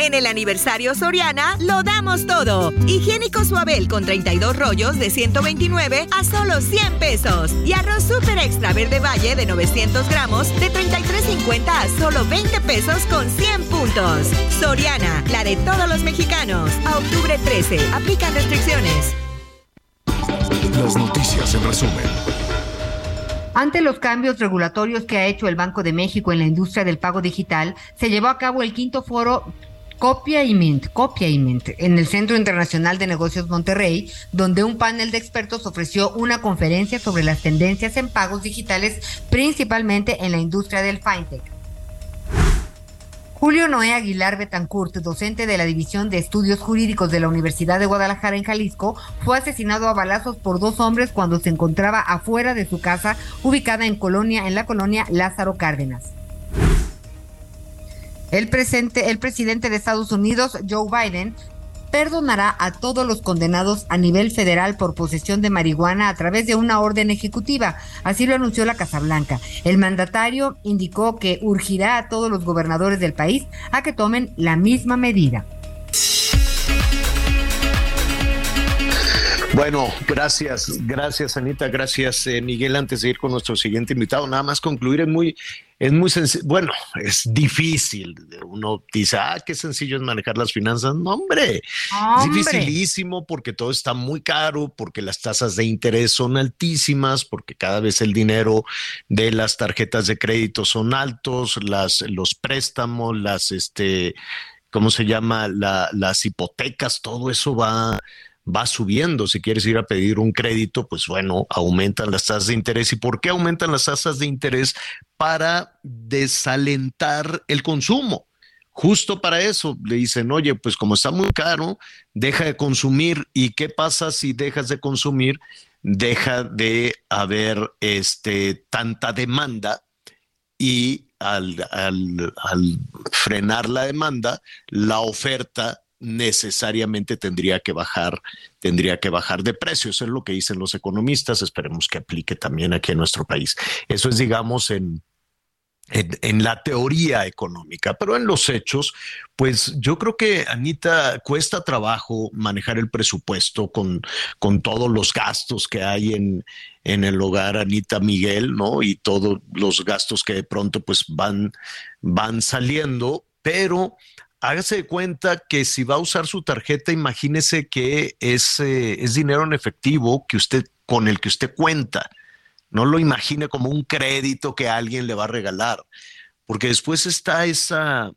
En el aniversario Soriana lo damos todo. Higiénico Suabel con 32 rollos de 129 a solo 100 pesos. Y arroz super extra verde valle de 900 gramos de 33.50 a solo 20 pesos con 100 puntos. Soriana, la de todos los mexicanos. A octubre 13, aplican restricciones. Las noticias en resumen. Ante los cambios regulatorios que ha hecho el Banco de México en la industria del pago digital, se llevó a cabo el quinto foro Copia y Mint, Copia y Mint, en el Centro Internacional de Negocios Monterrey, donde un panel de expertos ofreció una conferencia sobre las tendencias en pagos digitales, principalmente en la industria del fintech. Julio Noé Aguilar Betancourt, docente de la División de Estudios Jurídicos de la Universidad de Guadalajara en Jalisco, fue asesinado a balazos por dos hombres cuando se encontraba afuera de su casa ubicada en Colonia, en la colonia Lázaro Cárdenas. El, presente, el presidente de Estados Unidos, Joe Biden, perdonará a todos los condenados a nivel federal por posesión de marihuana a través de una orden ejecutiva. Así lo anunció la Casa Blanca. El mandatario indicó que urgirá a todos los gobernadores del país a que tomen la misma medida. Bueno, gracias, gracias Anita, gracias eh, Miguel. Antes de ir con nuestro siguiente invitado, nada más concluir, es muy, es muy sencillo, bueno, es difícil. Uno dice, ah, qué sencillo es manejar las finanzas. No, hombre, ¡Hombre! es dificilísimo porque todo está muy caro, porque las tasas de interés son altísimas, porque cada vez el dinero de las tarjetas de crédito son altos, las, los préstamos, las, este, ¿cómo se llama? La, las hipotecas, todo eso va va subiendo. Si quieres ir a pedir un crédito, pues bueno, aumentan las tasas de interés. ¿Y por qué aumentan las tasas de interés? Para desalentar el consumo. Justo para eso le dicen, oye, pues como está muy caro, deja de consumir. ¿Y qué pasa si dejas de consumir? Deja de haber este, tanta demanda y al, al, al frenar la demanda, la oferta necesariamente tendría que bajar, tendría que bajar de precio. Eso es lo que dicen los economistas. Esperemos que aplique también aquí en nuestro país. Eso es, digamos, en, en, en, la teoría económica, pero en los hechos, pues yo creo que, Anita, cuesta trabajo manejar el presupuesto con, con todos los gastos que hay en, en el hogar, Anita Miguel, ¿no? Y todos los gastos que de pronto pues van, van saliendo, pero hágase de cuenta que si va a usar su tarjeta, imagínese que es, eh, es dinero en efectivo que usted, con el que usted cuenta. No lo imagine como un crédito que alguien le va a regalar, porque después está esa,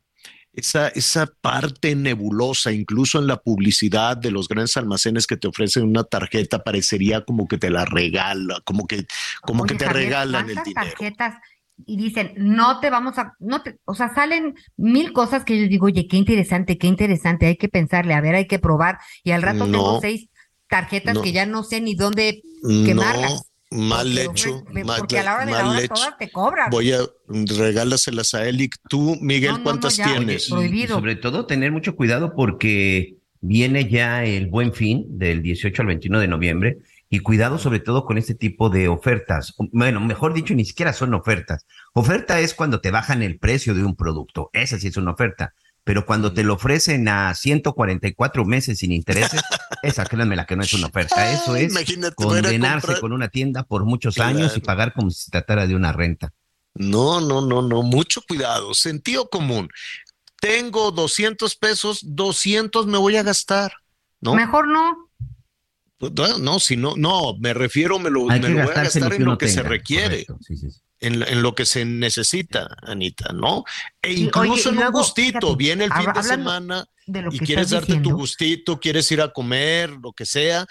esa, esa parte nebulosa, incluso en la publicidad de los grandes almacenes que te ofrecen una tarjeta, parecería como que te la regala, como que, como Oye, que te Javier, regalan el ¿cuántas dinero. tarjetas y dicen, no te vamos a, no te, o sea, salen mil cosas que yo digo, oye, qué interesante, qué interesante, hay que pensarle, a ver, hay que probar, y al rato tengo No. seis tarjetas No. que ya no sé ni dónde No, quemarlas. Mal Porque hecho, mal, porque a la hora de la mal hora hecho. todas te cobran. Voy a regálaselas a él y tú, Miguel, No, no, no, ¿cuántas ya, tienes? oye, Y sobre todo tener mucho cuidado porque viene ya el buen fin del 18 al 21 de noviembre y cuidado sobre todo con este tipo de ofertas. Bueno, mejor dicho, ni siquiera son ofertas. Oferta es cuando te bajan el precio de un producto. Esa sí es una oferta. Pero cuando te lo ofrecen a 144 meses sin intereses, esa créanme la que no es una oferta. Eso Ay, es imagínate, condenarse comprar- con una tienda por muchos años y pagar como si se tratara de una renta. No, no, no, no, mucho cuidado, sentido común. Tengo 200 pesos, 200 me voy a gastar, ¿no? Mejor no. No, no, si no, no, me refiero, me lo, me lo voy a gastar que en lo que se requiere, sí, sí, sí. en, lo- en lo que se necesita, Anita, ¿no? E Y, incluso oye, en un gustito, fíjate, viene el fin de semana de lo y que quieres darte tu gustito, quieres ir a comer, lo que sea,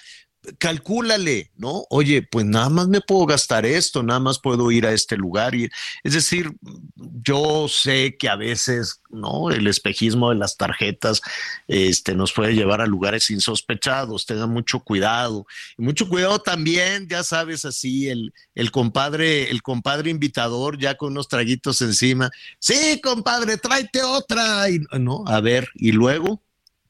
calcúlale, ¿no? Oye, pues nada más me puedo gastar esto, nada más puedo ir a este lugar. Y, es decir, yo sé que a veces, ¿no? El espejismo de las tarjetas este, nos puede llevar a lugares insospechados, tengan mucho cuidado. Y mucho cuidado también, ya sabes, así, el, el compadre, el compadre invitador ya con unos traguitos encima. Sí, compadre, tráete otra. Y, no, a ver, y luego.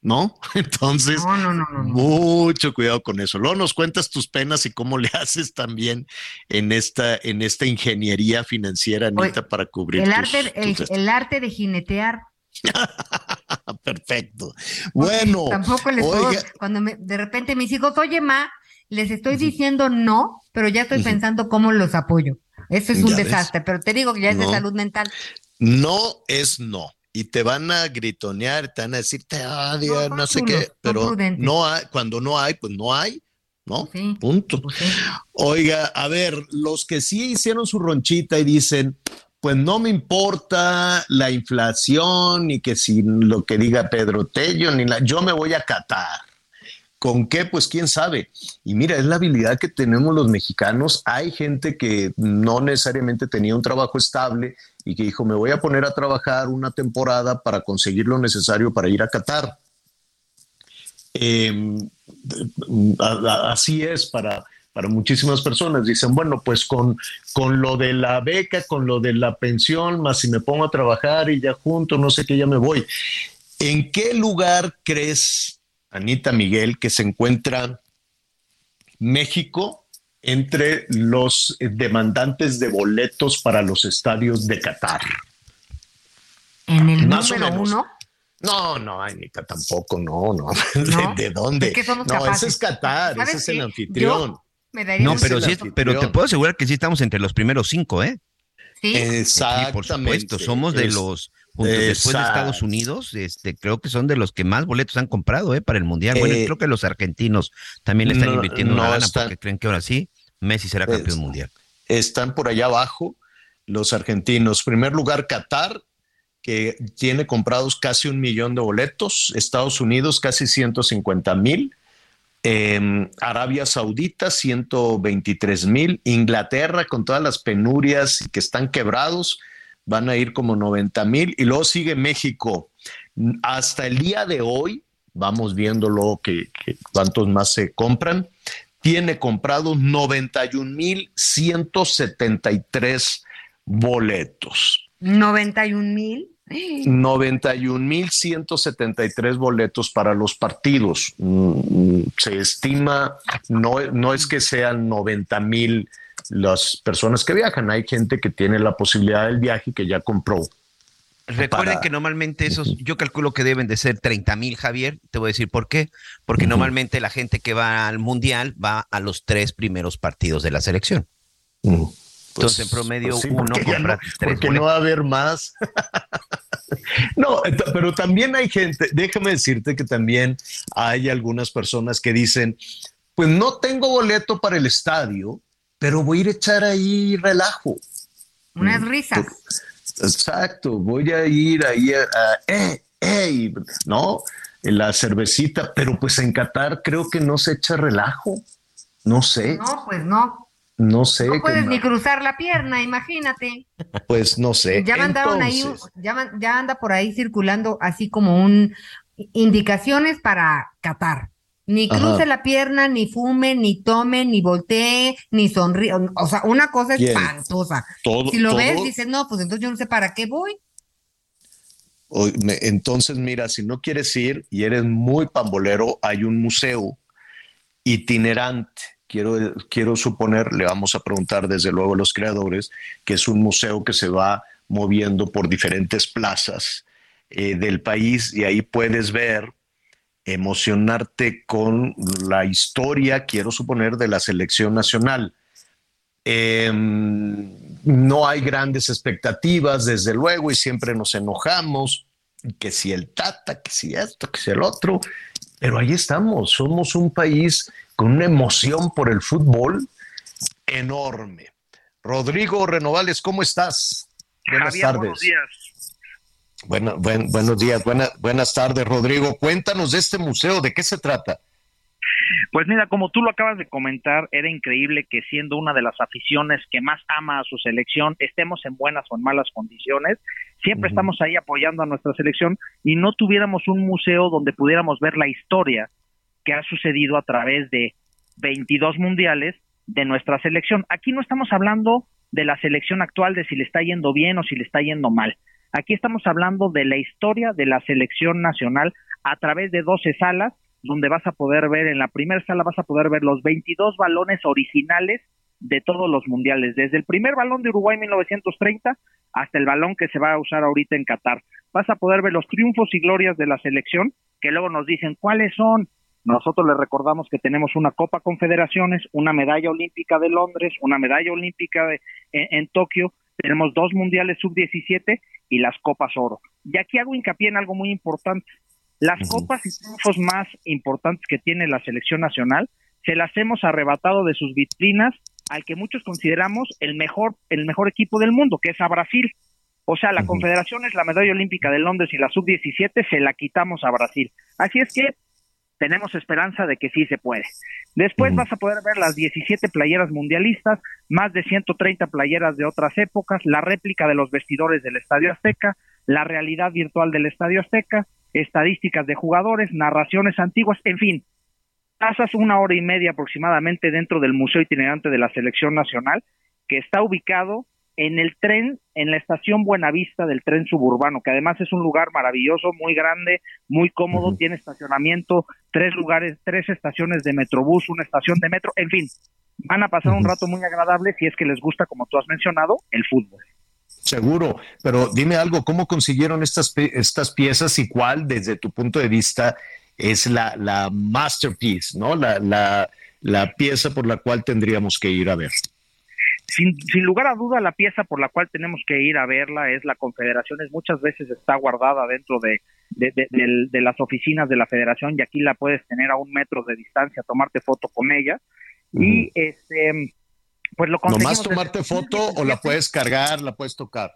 ¿No? Entonces, No, no, no, no, no. mucho cuidado con eso. Luego nos cuentas tus penas y cómo le haces también en esta, en esta ingeniería financiera, Anita, Oye, para cubrir El tus- arte, el, tus- el arte de jinetear. Perfecto. Bueno, Tampoco les puedo, cuando me- de repente mis hijos, oye, ma, les estoy diciendo no, pero ya estoy pensando cómo los apoyo. Eso es un ves. desastre, pero te digo que ya es de salud mental. no es no. Y te van a gritonear, te van a decir te odio, no, sé chulos, qué, pero no hay, cuando no hay, pues no hay, ¿no? Punto. Oiga, a ver, los que sí hicieron su ronchita y dicen, pues no me importa la inflación ni que si lo que diga Pedro Tello, ni la, yo me voy a Qatar. ¿Con qué? Pues quién sabe. Y mira, es la habilidad que tenemos los mexicanos. Hay gente que no necesariamente tenía un trabajo estable y que dijo, me voy a poner a trabajar una temporada para conseguir lo necesario para ir a Qatar. A- así es para, para muchísimas personas. Dicen, bueno, pues con, con lo de la beca, con lo de la pensión, más si me pongo a trabajar y ya junto, no sé qué, ya me voy. ¿En qué lugar crees, Anita Miguel, que se encuentra México entre los demandantes de boletos para los estadios de Qatar? En el Más número uno, No, no, Anita, tampoco, no, no. No. ¿De, de dónde? Somos no, ese es Qatar, ¿Sabes ese es el anfitrión. Me daría No, pero sí, pero te puedo asegurar que sí estamos entre los primeros cinco, ¿eh? Sí. Exactamente. Sí, por supuesto, somos de Es- los junto- después de. Estados Unidos, este, creo que son de los que más boletos han comprado, ¿eh? Para el mundial. Bueno, Eh, creo que los argentinos también le están no, invirtiendo una no lana están- porque creen que ahora sí Messi será Es- campeón mundial. están por allá abajo los argentinos. Primer lugar, Qatar, que tiene comprados casi un millón de boletos. Estados Unidos, casi 150 mil. Eh, Arabia Saudita, 123 mil. Inglaterra, con todas las penurias y que están quebrados, van a ir como 90 mil. Y luego sigue México. Hasta el día de hoy, vamos viendo luego que, que cuántos más se compran, tiene comprados 91 mil 173 boletos. 91 mil. 91 mil 173 boletos para los partidos. Mm, Se estima, no, no es que sean 90 mil las personas que viajan, hay gente que tiene la posibilidad del viaje y que ya compró. Recuerden para- que normalmente esos, yo calculo que deben de ser 30 mil, Javier. Te voy a decir por qué. Porque normalmente la gente que va al mundial va a los tres primeros partidos de la selección. Entonces, en promedio, Pues sí, uno porque compra no- tres porque no va a haber más. no, pero también hay gente, déjame decirte que también hay algunas personas que dicen, pues no tengo boleto para el estadio, pero voy a ir a echar ahí relajo. Unas risas. Exacto, voy a ir ahí a, a- eh, eh, no, la cervecita, pero pues en Qatar creo que no se echa relajo. No sé, No, pues no. no sé. No puedes ni cruzar la pierna, imagínate. Pues no sé. Ya mandaron ahí, Entonces, ya, man- ya anda por ahí circulando así como un indicaciones para Qatar. Ni cruce la pierna, ni fume, ni tome, ni voltee, ni sonríe. O sea, una cosa espantosa. Todo- si lo ves, dices, no, pues entonces yo no sé para qué voy. O- me- Entonces, mira, si no quieres ir y eres muy pambolero, hay un museo itinerante. Quiero, quiero suponer, le vamos a preguntar desde luego a los creadores, que es un museo que se va moviendo por diferentes plazas eh, del país y ahí puedes ver, emocionarte con la historia, quiero suponer, de la selección nacional. Em, no hay grandes expectativas, desde luego, y siempre nos enojamos, que si el Tata, que si esto, que si el otro, pero ahí estamos, somos un país con una emoción por el fútbol enorme. Rodrigo Renovales, ¿cómo estás? Buenas Javier, tardes. buenos días. Bueno, buen- buenos días, buena- buenas tardes, Rodrigo. Cuéntanos de este museo, ¿de qué se trata? Pues mira, como tú lo acabas de comentar, era increíble que siendo una de las aficiones que más ama a su selección, estemos en buenas o en malas condiciones, siempre estamos ahí apoyando a nuestra selección y no tuviéramos un museo donde pudiéramos ver la historia que ha sucedido a través de 22 mundiales de nuestra selección. Aquí no estamos hablando de la selección actual, de si le está yendo bien o si le está yendo mal. Aquí estamos hablando de la historia de la selección nacional a través de 12 salas, donde vas a poder ver, en la primera sala vas a poder ver los 22 balones originales de todos los mundiales, desde el primer balón de Uruguay en 1930 hasta el balón que se va a usar ahorita en Qatar. Vas a poder ver los triunfos y glorias de la selección, que luego nos dicen cuáles son. Nosotros les recordamos que tenemos una Copa Confederaciones, una medalla olímpica de Londres, una medalla olímpica de- en, en Tokio, tenemos dos mundiales sub-17 y las Copas Oro. Y aquí hago hincapié en algo muy importante. Las copas y triunfos más importantes que tiene la selección nacional se las hemos arrebatado de sus vitrinas al que muchos consideramos el mejor, el mejor equipo del mundo, que es a Brasil. O sea, la Confederación es la medalla olímpica de Londres y la sub-17 se la quitamos a Brasil. Así es que tenemos esperanza de que sí se puede. Después vas a poder ver las 17 playeras mundialistas, más de 130 playeras de otras épocas, la réplica de los vestidores del Estadio Azteca, la realidad virtual del Estadio Azteca, estadísticas de jugadores, narraciones antiguas, en fin. Pasas una hora y media aproximadamente dentro del Museo Itinerante de la Selección Nacional, que está ubicado en el tren, en la estación Buenavista del tren suburbano, que además es un lugar maravilloso, muy grande, muy cómodo, tiene estacionamiento, tres lugares, tres estaciones de Metrobús, una estación de metro, en fin, van a pasar un rato muy agradable si es que les gusta, como tú has mencionado, el fútbol. Seguro, pero dime algo, ¿cómo consiguieron estas, estas piezas y cuál, desde tu punto de vista, es la, la masterpiece, ¿no? La, la, la pieza por la cual tendríamos que ir a ver. Sin, sin lugar a duda, la pieza por la cual tenemos que ir a verla es la Confederaciones. Muchas veces está guardada dentro de, de, de- de las oficinas de la Federación y aquí la puedes tener a un metro de distancia, tomarte foto con ella. Y este, pues lo conseguimos. ¿Nomás tomarte foto o la puedes cargar, la puedes tocar?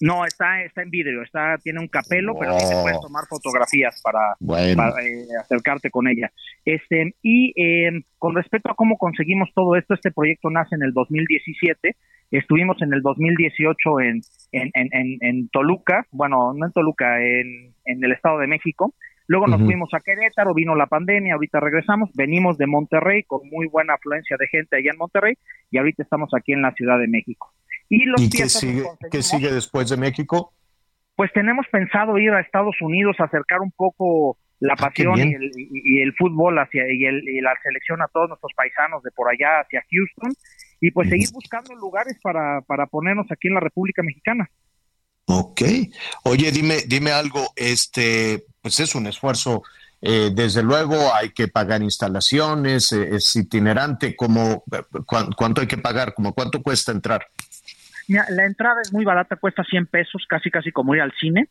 No, está, está en vidrio, está, tiene un capelo, pero sí te Oh. puedes tomar fotografías para, Bueno. para, eh, acercarte con ella. Este, y eh, con respecto a cómo conseguimos todo esto, este proyecto nace en el 2017, estuvimos en el 2018 en, en, en, en, en Toluca, bueno, no en Toluca, en, en el Estado de México, luego nos fuimos a Querétaro, vino la pandemia, ahorita regresamos, venimos de Monterrey con muy buena afluencia de gente allá en Monterrey y ahorita estamos aquí en la Ciudad de México. Y los ¿Y qué sigue, qué sigue después de México? pues tenemos pensado ir a Estados Unidos a acercar un poco la Ah, pasión y el, y- el fútbol hacia y, el- y la selección a todos nuestros paisanos de por allá hacia Houston y pues seguir buscando lugares para, para ponernos aquí en la República Mexicana. Ok. Oye, dime, dime algo, este, pues es un esfuerzo, eh, desde luego hay que pagar instalaciones, eh, es itinerante, como, ¿cuánto hay que pagar? ¿Como cuánto cuesta entrar? Mira, la entrada es muy barata, cuesta 100 pesos, casi casi como ir al cine,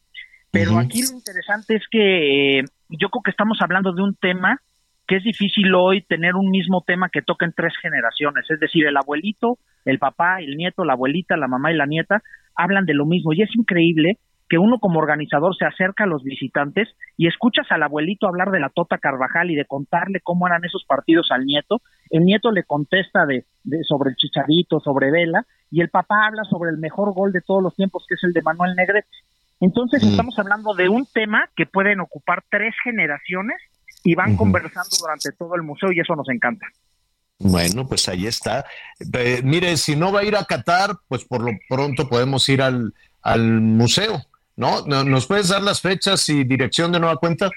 pero aquí lo interesante es que eh, yo creo que estamos hablando de un tema que es difícil hoy tener un mismo tema que toque en tres generaciones, es decir, el abuelito, el papá, el nieto, la abuelita, la mamá y la nieta hablan de lo mismo. Y es increíble que uno como organizador se acerca a los visitantes y escuchas al abuelito hablar de la Tota Carvajal y de contarle cómo eran esos partidos al nieto, el nieto le contesta de, de- sobre el Chicharito, sobre Vela, y el papá habla sobre el mejor gol de todos los tiempos, que es el de Manuel Negrete. Entonces estamos hablando de un tema que pueden ocupar tres generaciones y van conversando durante todo el museo y eso nos encanta. Bueno, pues ahí está. Eh, mire, si no va a ir a Qatar, pues por lo pronto podemos ir al, al museo, ¿no? ¿Nos puedes dar las fechas y dirección de nueva cuenta?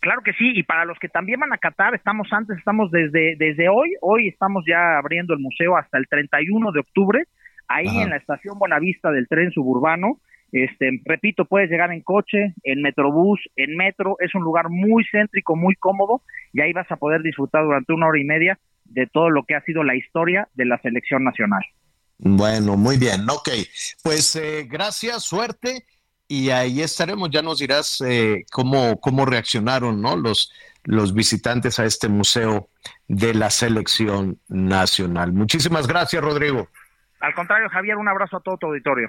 Claro que sí, y para los que también van a Qatar, estamos antes, estamos desde, desde hoy, hoy estamos ya abriendo el museo hasta el 31 de octubre, ahí en la estación Buenavista del tren suburbano. Este, repito, puedes llegar en coche, en metrobús, en metro, es un lugar muy céntrico, muy cómodo, y ahí vas a poder disfrutar durante una hora y media de todo lo que ha sido la historia de la selección nacional. Bueno, muy bien, ok. Pues eh, gracias, suerte, y ahí estaremos. Ya nos dirás eh, cómo, cómo reaccionaron ¿no? los, los visitantes a este museo de la selección nacional. Muchísimas gracias, Rodrigo. Al contrario, Javier, un abrazo a todo tu auditorio.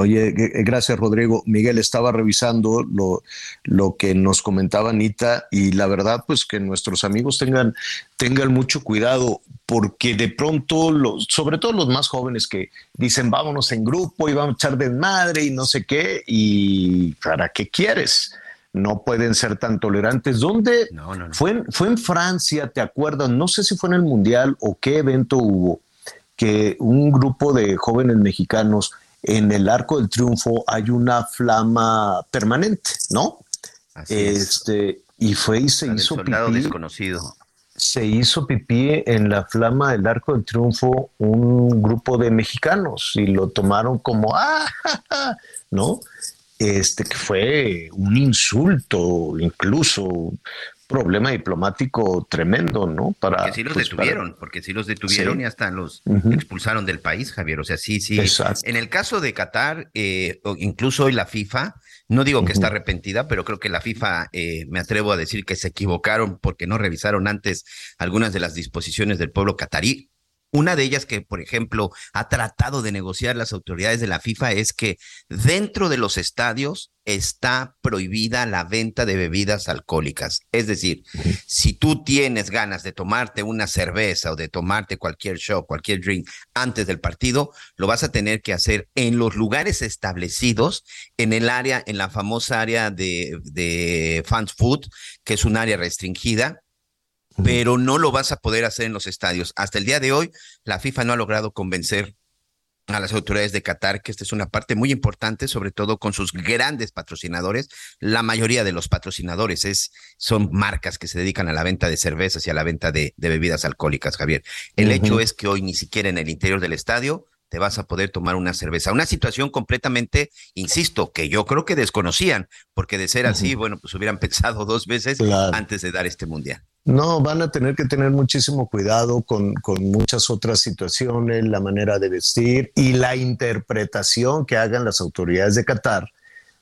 Oye, eh, gracias Rodrigo. Miguel estaba revisando lo, lo que nos comentaba Anita y la verdad pues que nuestros amigos tengan, tengan mucho cuidado porque de pronto, los, sobre todo los más jóvenes que dicen vámonos en grupo y vamos a echar desmadre y no sé qué y ¿para qué quieres? No pueden ser tan tolerantes. ¿Dónde? Fue, en, fue en Francia, ¿te acuerdas? No sé si fue en el Mundial o qué evento hubo que un grupo de jóvenes mexicanos en el Arco del Triunfo hay una flama permanente, ¿no? este, y fue y se hizo pipí. desconocido. Se hizo pipí en la flama del Arco del Triunfo un grupo de mexicanos y lo tomaron como ¡ah! ¿no? Este que fue un insulto, incluso problema diplomático tremendo, ¿no? Para, porque sí los pues, detuvieron, porque sí los detuvieron y hasta los expulsaron del país, Javier. O sea, sí, sí. En el caso de Qatar, eh, incluso hoy la FIFA, no digo que está arrepentida, pero creo que la FIFA, eh, me atrevo a decir que se equivocaron porque no revisaron antes algunas de las disposiciones del pueblo catarí. Una de ellas que, por ejemplo, ha tratado de negociar las autoridades de la FIFA es que dentro de los estadios está prohibida la venta de bebidas alcohólicas. Es decir, si tú tienes ganas de tomarte una cerveza o de tomarte cualquier show, cualquier drink antes del partido, lo vas a tener que hacer en los lugares establecidos, en el área, en la famosa área de, de fast food, que es un área restringida, pero no lo vas a poder hacer en los estadios. Hasta el día de hoy, la FIFA no ha logrado convencer a las autoridades de Qatar que esta es una parte muy importante, sobre todo con sus grandes patrocinadores. La mayoría de los patrocinadores es, son marcas que se dedican a la venta de cervezas y a la venta de, bebidas alcohólicas, Javier. El hecho es que hoy ni siquiera en el interior del estadio te vas a poder tomar una cerveza. Una situación completamente, insisto, que yo creo que desconocían, porque de ser así, bueno, pues hubieran pensado dos veces antes de dar este mundial. No, van a tener que tener muchísimo cuidado con, muchas otras situaciones, la manera de vestir y la interpretación que hagan las autoridades de Qatar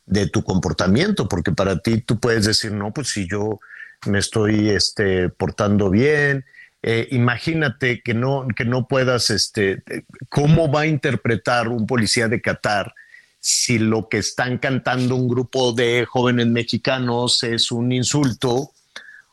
de tu comportamiento, porque para ti tú puedes decir, no, pues si yo me estoy este, portando bien, eh, imagínate que no, que no puedas, este, ¿cómo va a interpretar un policía de Qatar si lo que están cantando un grupo de jóvenes mexicanos es un insulto?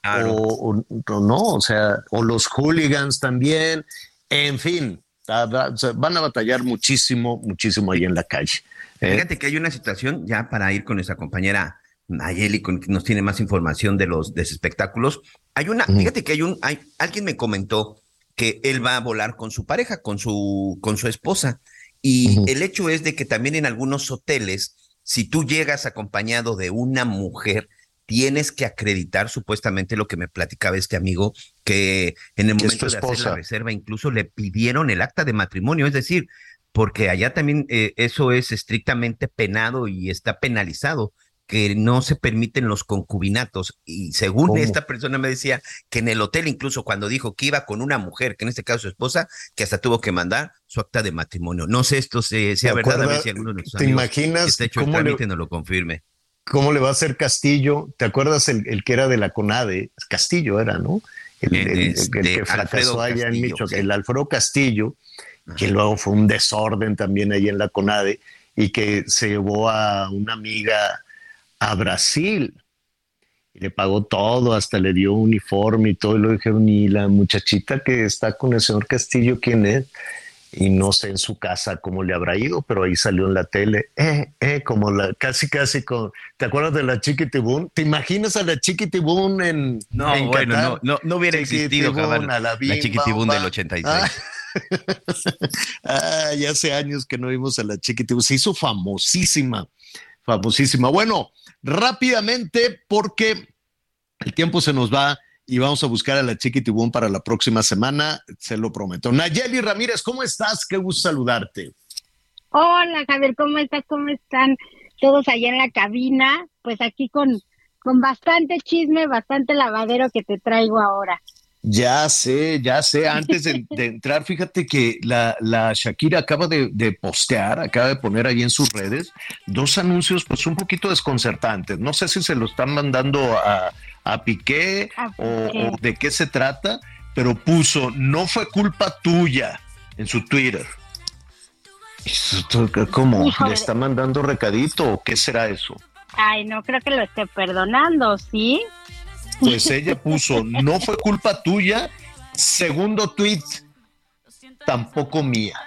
O, no, o sea, o los hooligans también, en fin, van a batallar muchísimo, muchísimo ahí en la calle. ¿eh? Fíjate que hay una situación, ya para ir con nuestra compañera Nayeli, que nos tiene más información de los, de espectáculos, hay una, fíjate que hay un, hay, alguien me comentó que él va a volar con su pareja, con su, con su esposa. Y el hecho es de que también en algunos hoteles, si tú llegas acompañado de una mujer, tienes que acreditar supuestamente lo que me platicaba este amigo, que en el momento de hacer la reserva incluso le pidieron el acta de matrimonio, es decir, porque allá también eh, eso es estrictamente penado y está penalizado que no se permiten los concubinatos. Y según esta persona me decía que en el hotel, incluso cuando dijo que iba con una mujer, que en este caso su esposa, que hasta tuvo que mandar su acta de matrimonio. No sé esto sea verdad, a ver si alguno de ¿Te imaginas está hecho el trámite no lo confirme. ¿Cómo le va a hacer Castillo? ¿Te acuerdas el, que era de la CONADE? Castillo era, ¿no? El, este, que fracasó allá en Michoacán, el Alfredo Castillo, que luego fue un desorden también ahí en la CONADE y que se llevó a una amiga a Brasil. Y le pagó todo, hasta le dio uniforme y todo. Y lo dijeron, y la muchachita que está con el señor Castillo, ¿quién es? Y no sé en su casa cómo le habrá ido, pero ahí salió en la tele, eh, eh, como la, casi, casi con, ¿te acuerdas de la Chiquitibún? ¿Te imaginas a la Chiquitibún en No, en bueno, Qatar? no, no, no hubiera existido jamás a la, Bim chiquitibún Bam del Bam. 86. Ah. Ah, ya hace años que no vimos a la Chiquitibún, se hizo famosísima, famosísima. Bueno, rápidamente, porque el tiempo se nos va y vamos a buscar a la Chiquitibún para la próxima semana, se lo prometo. Nayeli Ramírez, ¿cómo estás? Qué gusto saludarte. Hola Javier, ¿cómo estás? ¿Cómo están todos allá en la cabina? Pues aquí con, con bastante chisme, bastante lavadero que te traigo ahora. Ya sé, ya sé. Antes de, de entrar, fíjate que la, la Shakira acaba de, de postear, acaba de poner ahí en sus redes dos anuncios, pues un poquito desconcertantes. No sé si se lo están mandando a, a Piqué o, Piqué. o de qué se trata, pero puso, no fue culpa tuya en su Twitter. ¿Cómo? Híjole. ¿Le está mandando recadito o qué será eso? Ay, no creo que lo esté perdonando, ¿sí? Pues ella puso, no fue culpa tuya. Segundo tweet, tampoco mía.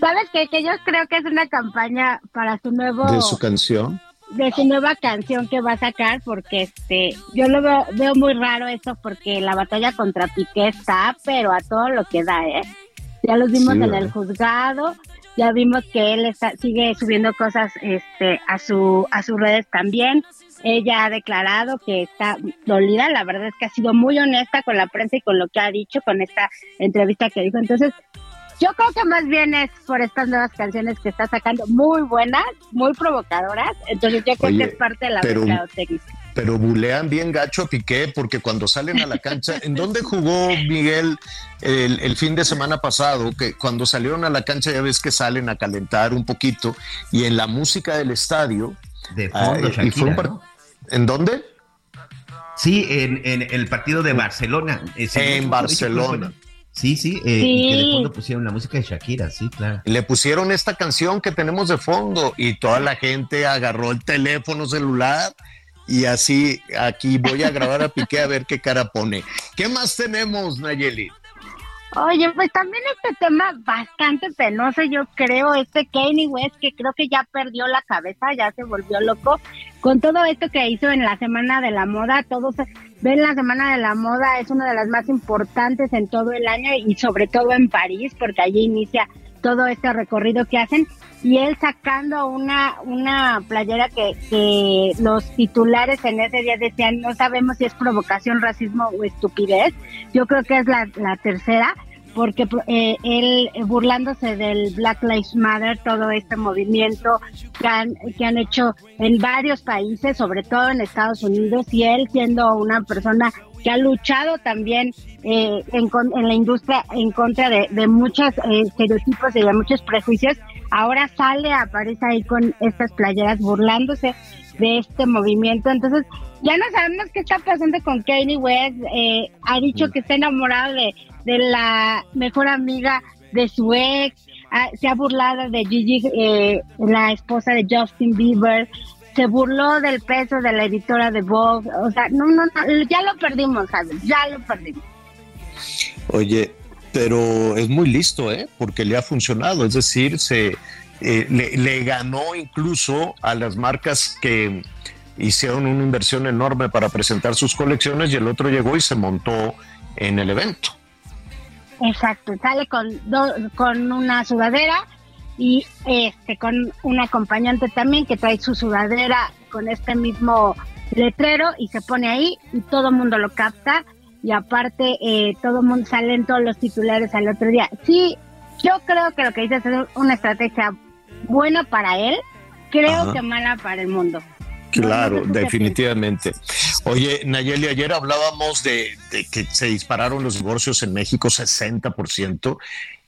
¿Sabes qué? Que yo creo que es una campaña para su nuevo... De su canción. De su nueva canción que va a sacar porque este yo lo veo, veo muy raro eso porque la batalla contra Piqué está pero a todo lo que da eh ya los vimos Sí, en el juzgado ya vimos que él está, sigue subiendo cosas este a su a sus redes también. Ella ha declarado que está dolida la verdad es que ha sido muy honesta con la prensa y con lo que ha dicho con esta entrevista que dijo. Entonces yo creo que más bien es por estas nuevas canciones que está sacando, muy buenas, muy provocadoras. Entonces yo creo Oye, que es parte de la pero- mercadotecnia. Pero bulean bien gacho a Piqué porque cuando salen a la cancha, ¿en dónde jugó Miguel el, el fin de semana pasado? Que cuando salieron a la cancha ya ves que salen a calentar un poquito y en la música del estadio. De fondo, ah, y fue un Shakira, par- ¿no? ¿En dónde? Sí, en, en el partido de Barcelona. Ese- En Barcelona. Sí, sí, eh, Sí. y que de fondo pusieron la música de Shakira, sí, claro. Le pusieron esta canción que tenemos de fondo y toda la gente agarró el teléfono celular y así aquí voy a grabar a Piqué a ver qué cara pone. ¿Qué más tenemos, Nayeli? Oye, pues también este tema bastante penoso, yo creo, este Kanye West, que creo que ya perdió la cabeza, ya se volvió loco, con todo esto que hizo en la Semana de la Moda, todos ven la Semana de la Moda, es una de las más importantes en todo el año y sobre todo en París, porque allí inicia todo este recorrido que hacen, y él sacando una, una playera que, que los titulares en ese día decían, no sabemos si es provocación, racismo o estupidez, yo creo que es la, la tercera, porque eh, él burlándose del Black Lives Matter, todo este movimiento que han, que han hecho en varios países, sobre todo en Estados Unidos, y él siendo una persona que ha luchado también eh, en, en la industria en contra de, de muchos eh, estereotipos y de muchos prejuicios, ahora sale, aparece ahí con estas playeras burlándose de este movimiento. Entonces, ya no sabemos qué está pasando con Kanye West. Eh, ha dicho que está enamorado de, de la mejor amiga de su ex. Ah, se ha burlado de Gigi, eh, la esposa de Justin Bieber. Se burló del peso de la editora de Vogue. O sea, no, no, no, ya lo perdimos, ¿sabes? Ya lo perdimos. Oye, pero es muy listo, ¿eh? Porque le ha funcionado, es decir, se eh, le ganó incluso a las marcas que hicieron una inversión enorme para presentar sus colecciones y el otro llegó y se montó en el evento. Exacto, sale con, do- con una sudadera y este con un acompañante también que trae su sudadera con este mismo letrero y se pone ahí y todo el mundo lo capta y aparte eh, todo el mundo salen todos los titulares al otro día. Sí, yo creo que lo que dices es una estrategia buena para él, creo Ajá. que mala para el mundo. Claro, definitivamente. Oye, Nayeli, ayer hablábamos de, de que se dispararon los divorcios en México 60%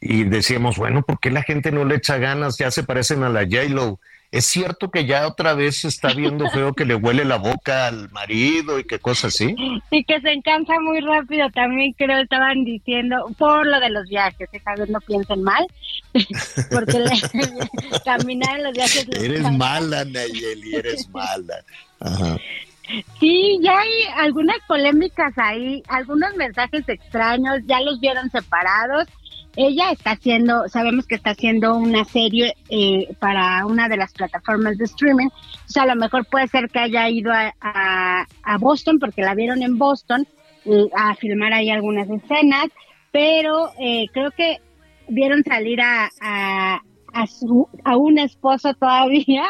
y decíamos, bueno, ¿por qué la gente no le echa ganas? Ya se parecen a la J-Lo. ¿Es cierto que ya otra vez se está viendo feo que le huele la boca al marido y qué cosas así? Y que se encansa muy rápido, también creo estaban diciendo, por lo de los viajes, ¿eh, Javier? No piensen mal, porque le- caminar en los viajes... Eres mala, Nayeli, eres mala. Ajá. Sí, ya hay algunas polémicas ahí, algunos mensajes extraños, ya los vieron separados. Ella está haciendo, sabemos que está haciendo una serie eh, para una de las plataformas de streaming. O sea, a lo mejor puede ser que haya ido a, Boston, porque la vieron en Boston, a filmar ahí algunas escenas, pero eh, creo que vieron salir a, a, su, a un esposo todavía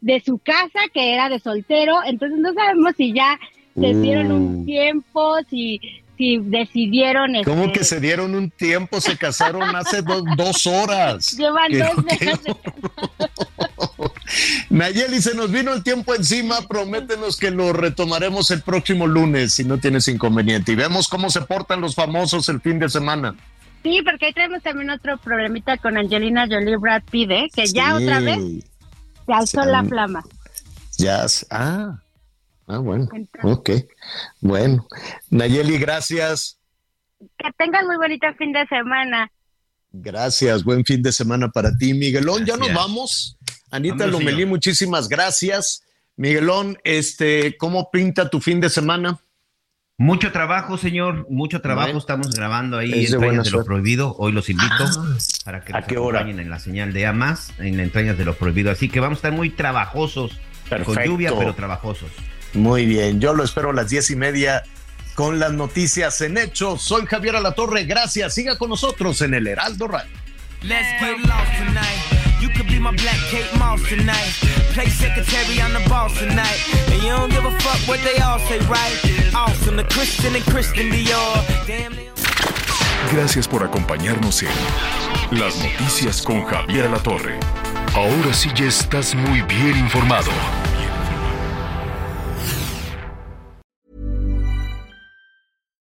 de su casa, que era de soltero. Entonces no sabemos si ya se dieron un Mm. tiempo, si, si decidieron... ¿Cómo este, que se dieron un tiempo? Se casaron hace do- dos horas. Llevan dos meses. Nayeli, se nos vino el tiempo encima. Prométenos que lo retomaremos el próximo lunes, si no tienes inconveniente. Y vemos cómo se portan los famosos el fin de semana. Sí, porque ahí tenemos también otro problemita con Angelina Jolie Brad Pitt, ¿eh? que ya otra vez se alzó Sí. la flama. Ya. Ah, ah, bueno. Ok. Bueno. Nayeli, gracias. Que tengan muy bonito fin de semana. Gracias. Buen fin de semana para ti, Miguelón. Ya nos vamos. Anita Lomelí, muchísimas gracias. Miguelón, este, ¿cómo pinta tu fin de semana? Mucho trabajo, señor, mucho trabajo. Bueno. Estamos grabando ahí Es Entrañas de lo. Prohibido. Hoy los invito Ah. para que ¿A nos qué hora? acompañen en la señal de Amas, en Entrañas de lo Prohibido. Así que vamos a estar muy trabajosos, con lluvia, pero trabajosos. Muy bien, yo lo espero a las diez y media con las noticias en hechos. Soy Javier Alatorre, gracias. Siga con nosotros en el Heraldo Radio. Let's get lost tonight. You Gracias por acompañarnos en Las Noticias con Javier Alatorre. Ahora sí ya estás muy bien informado.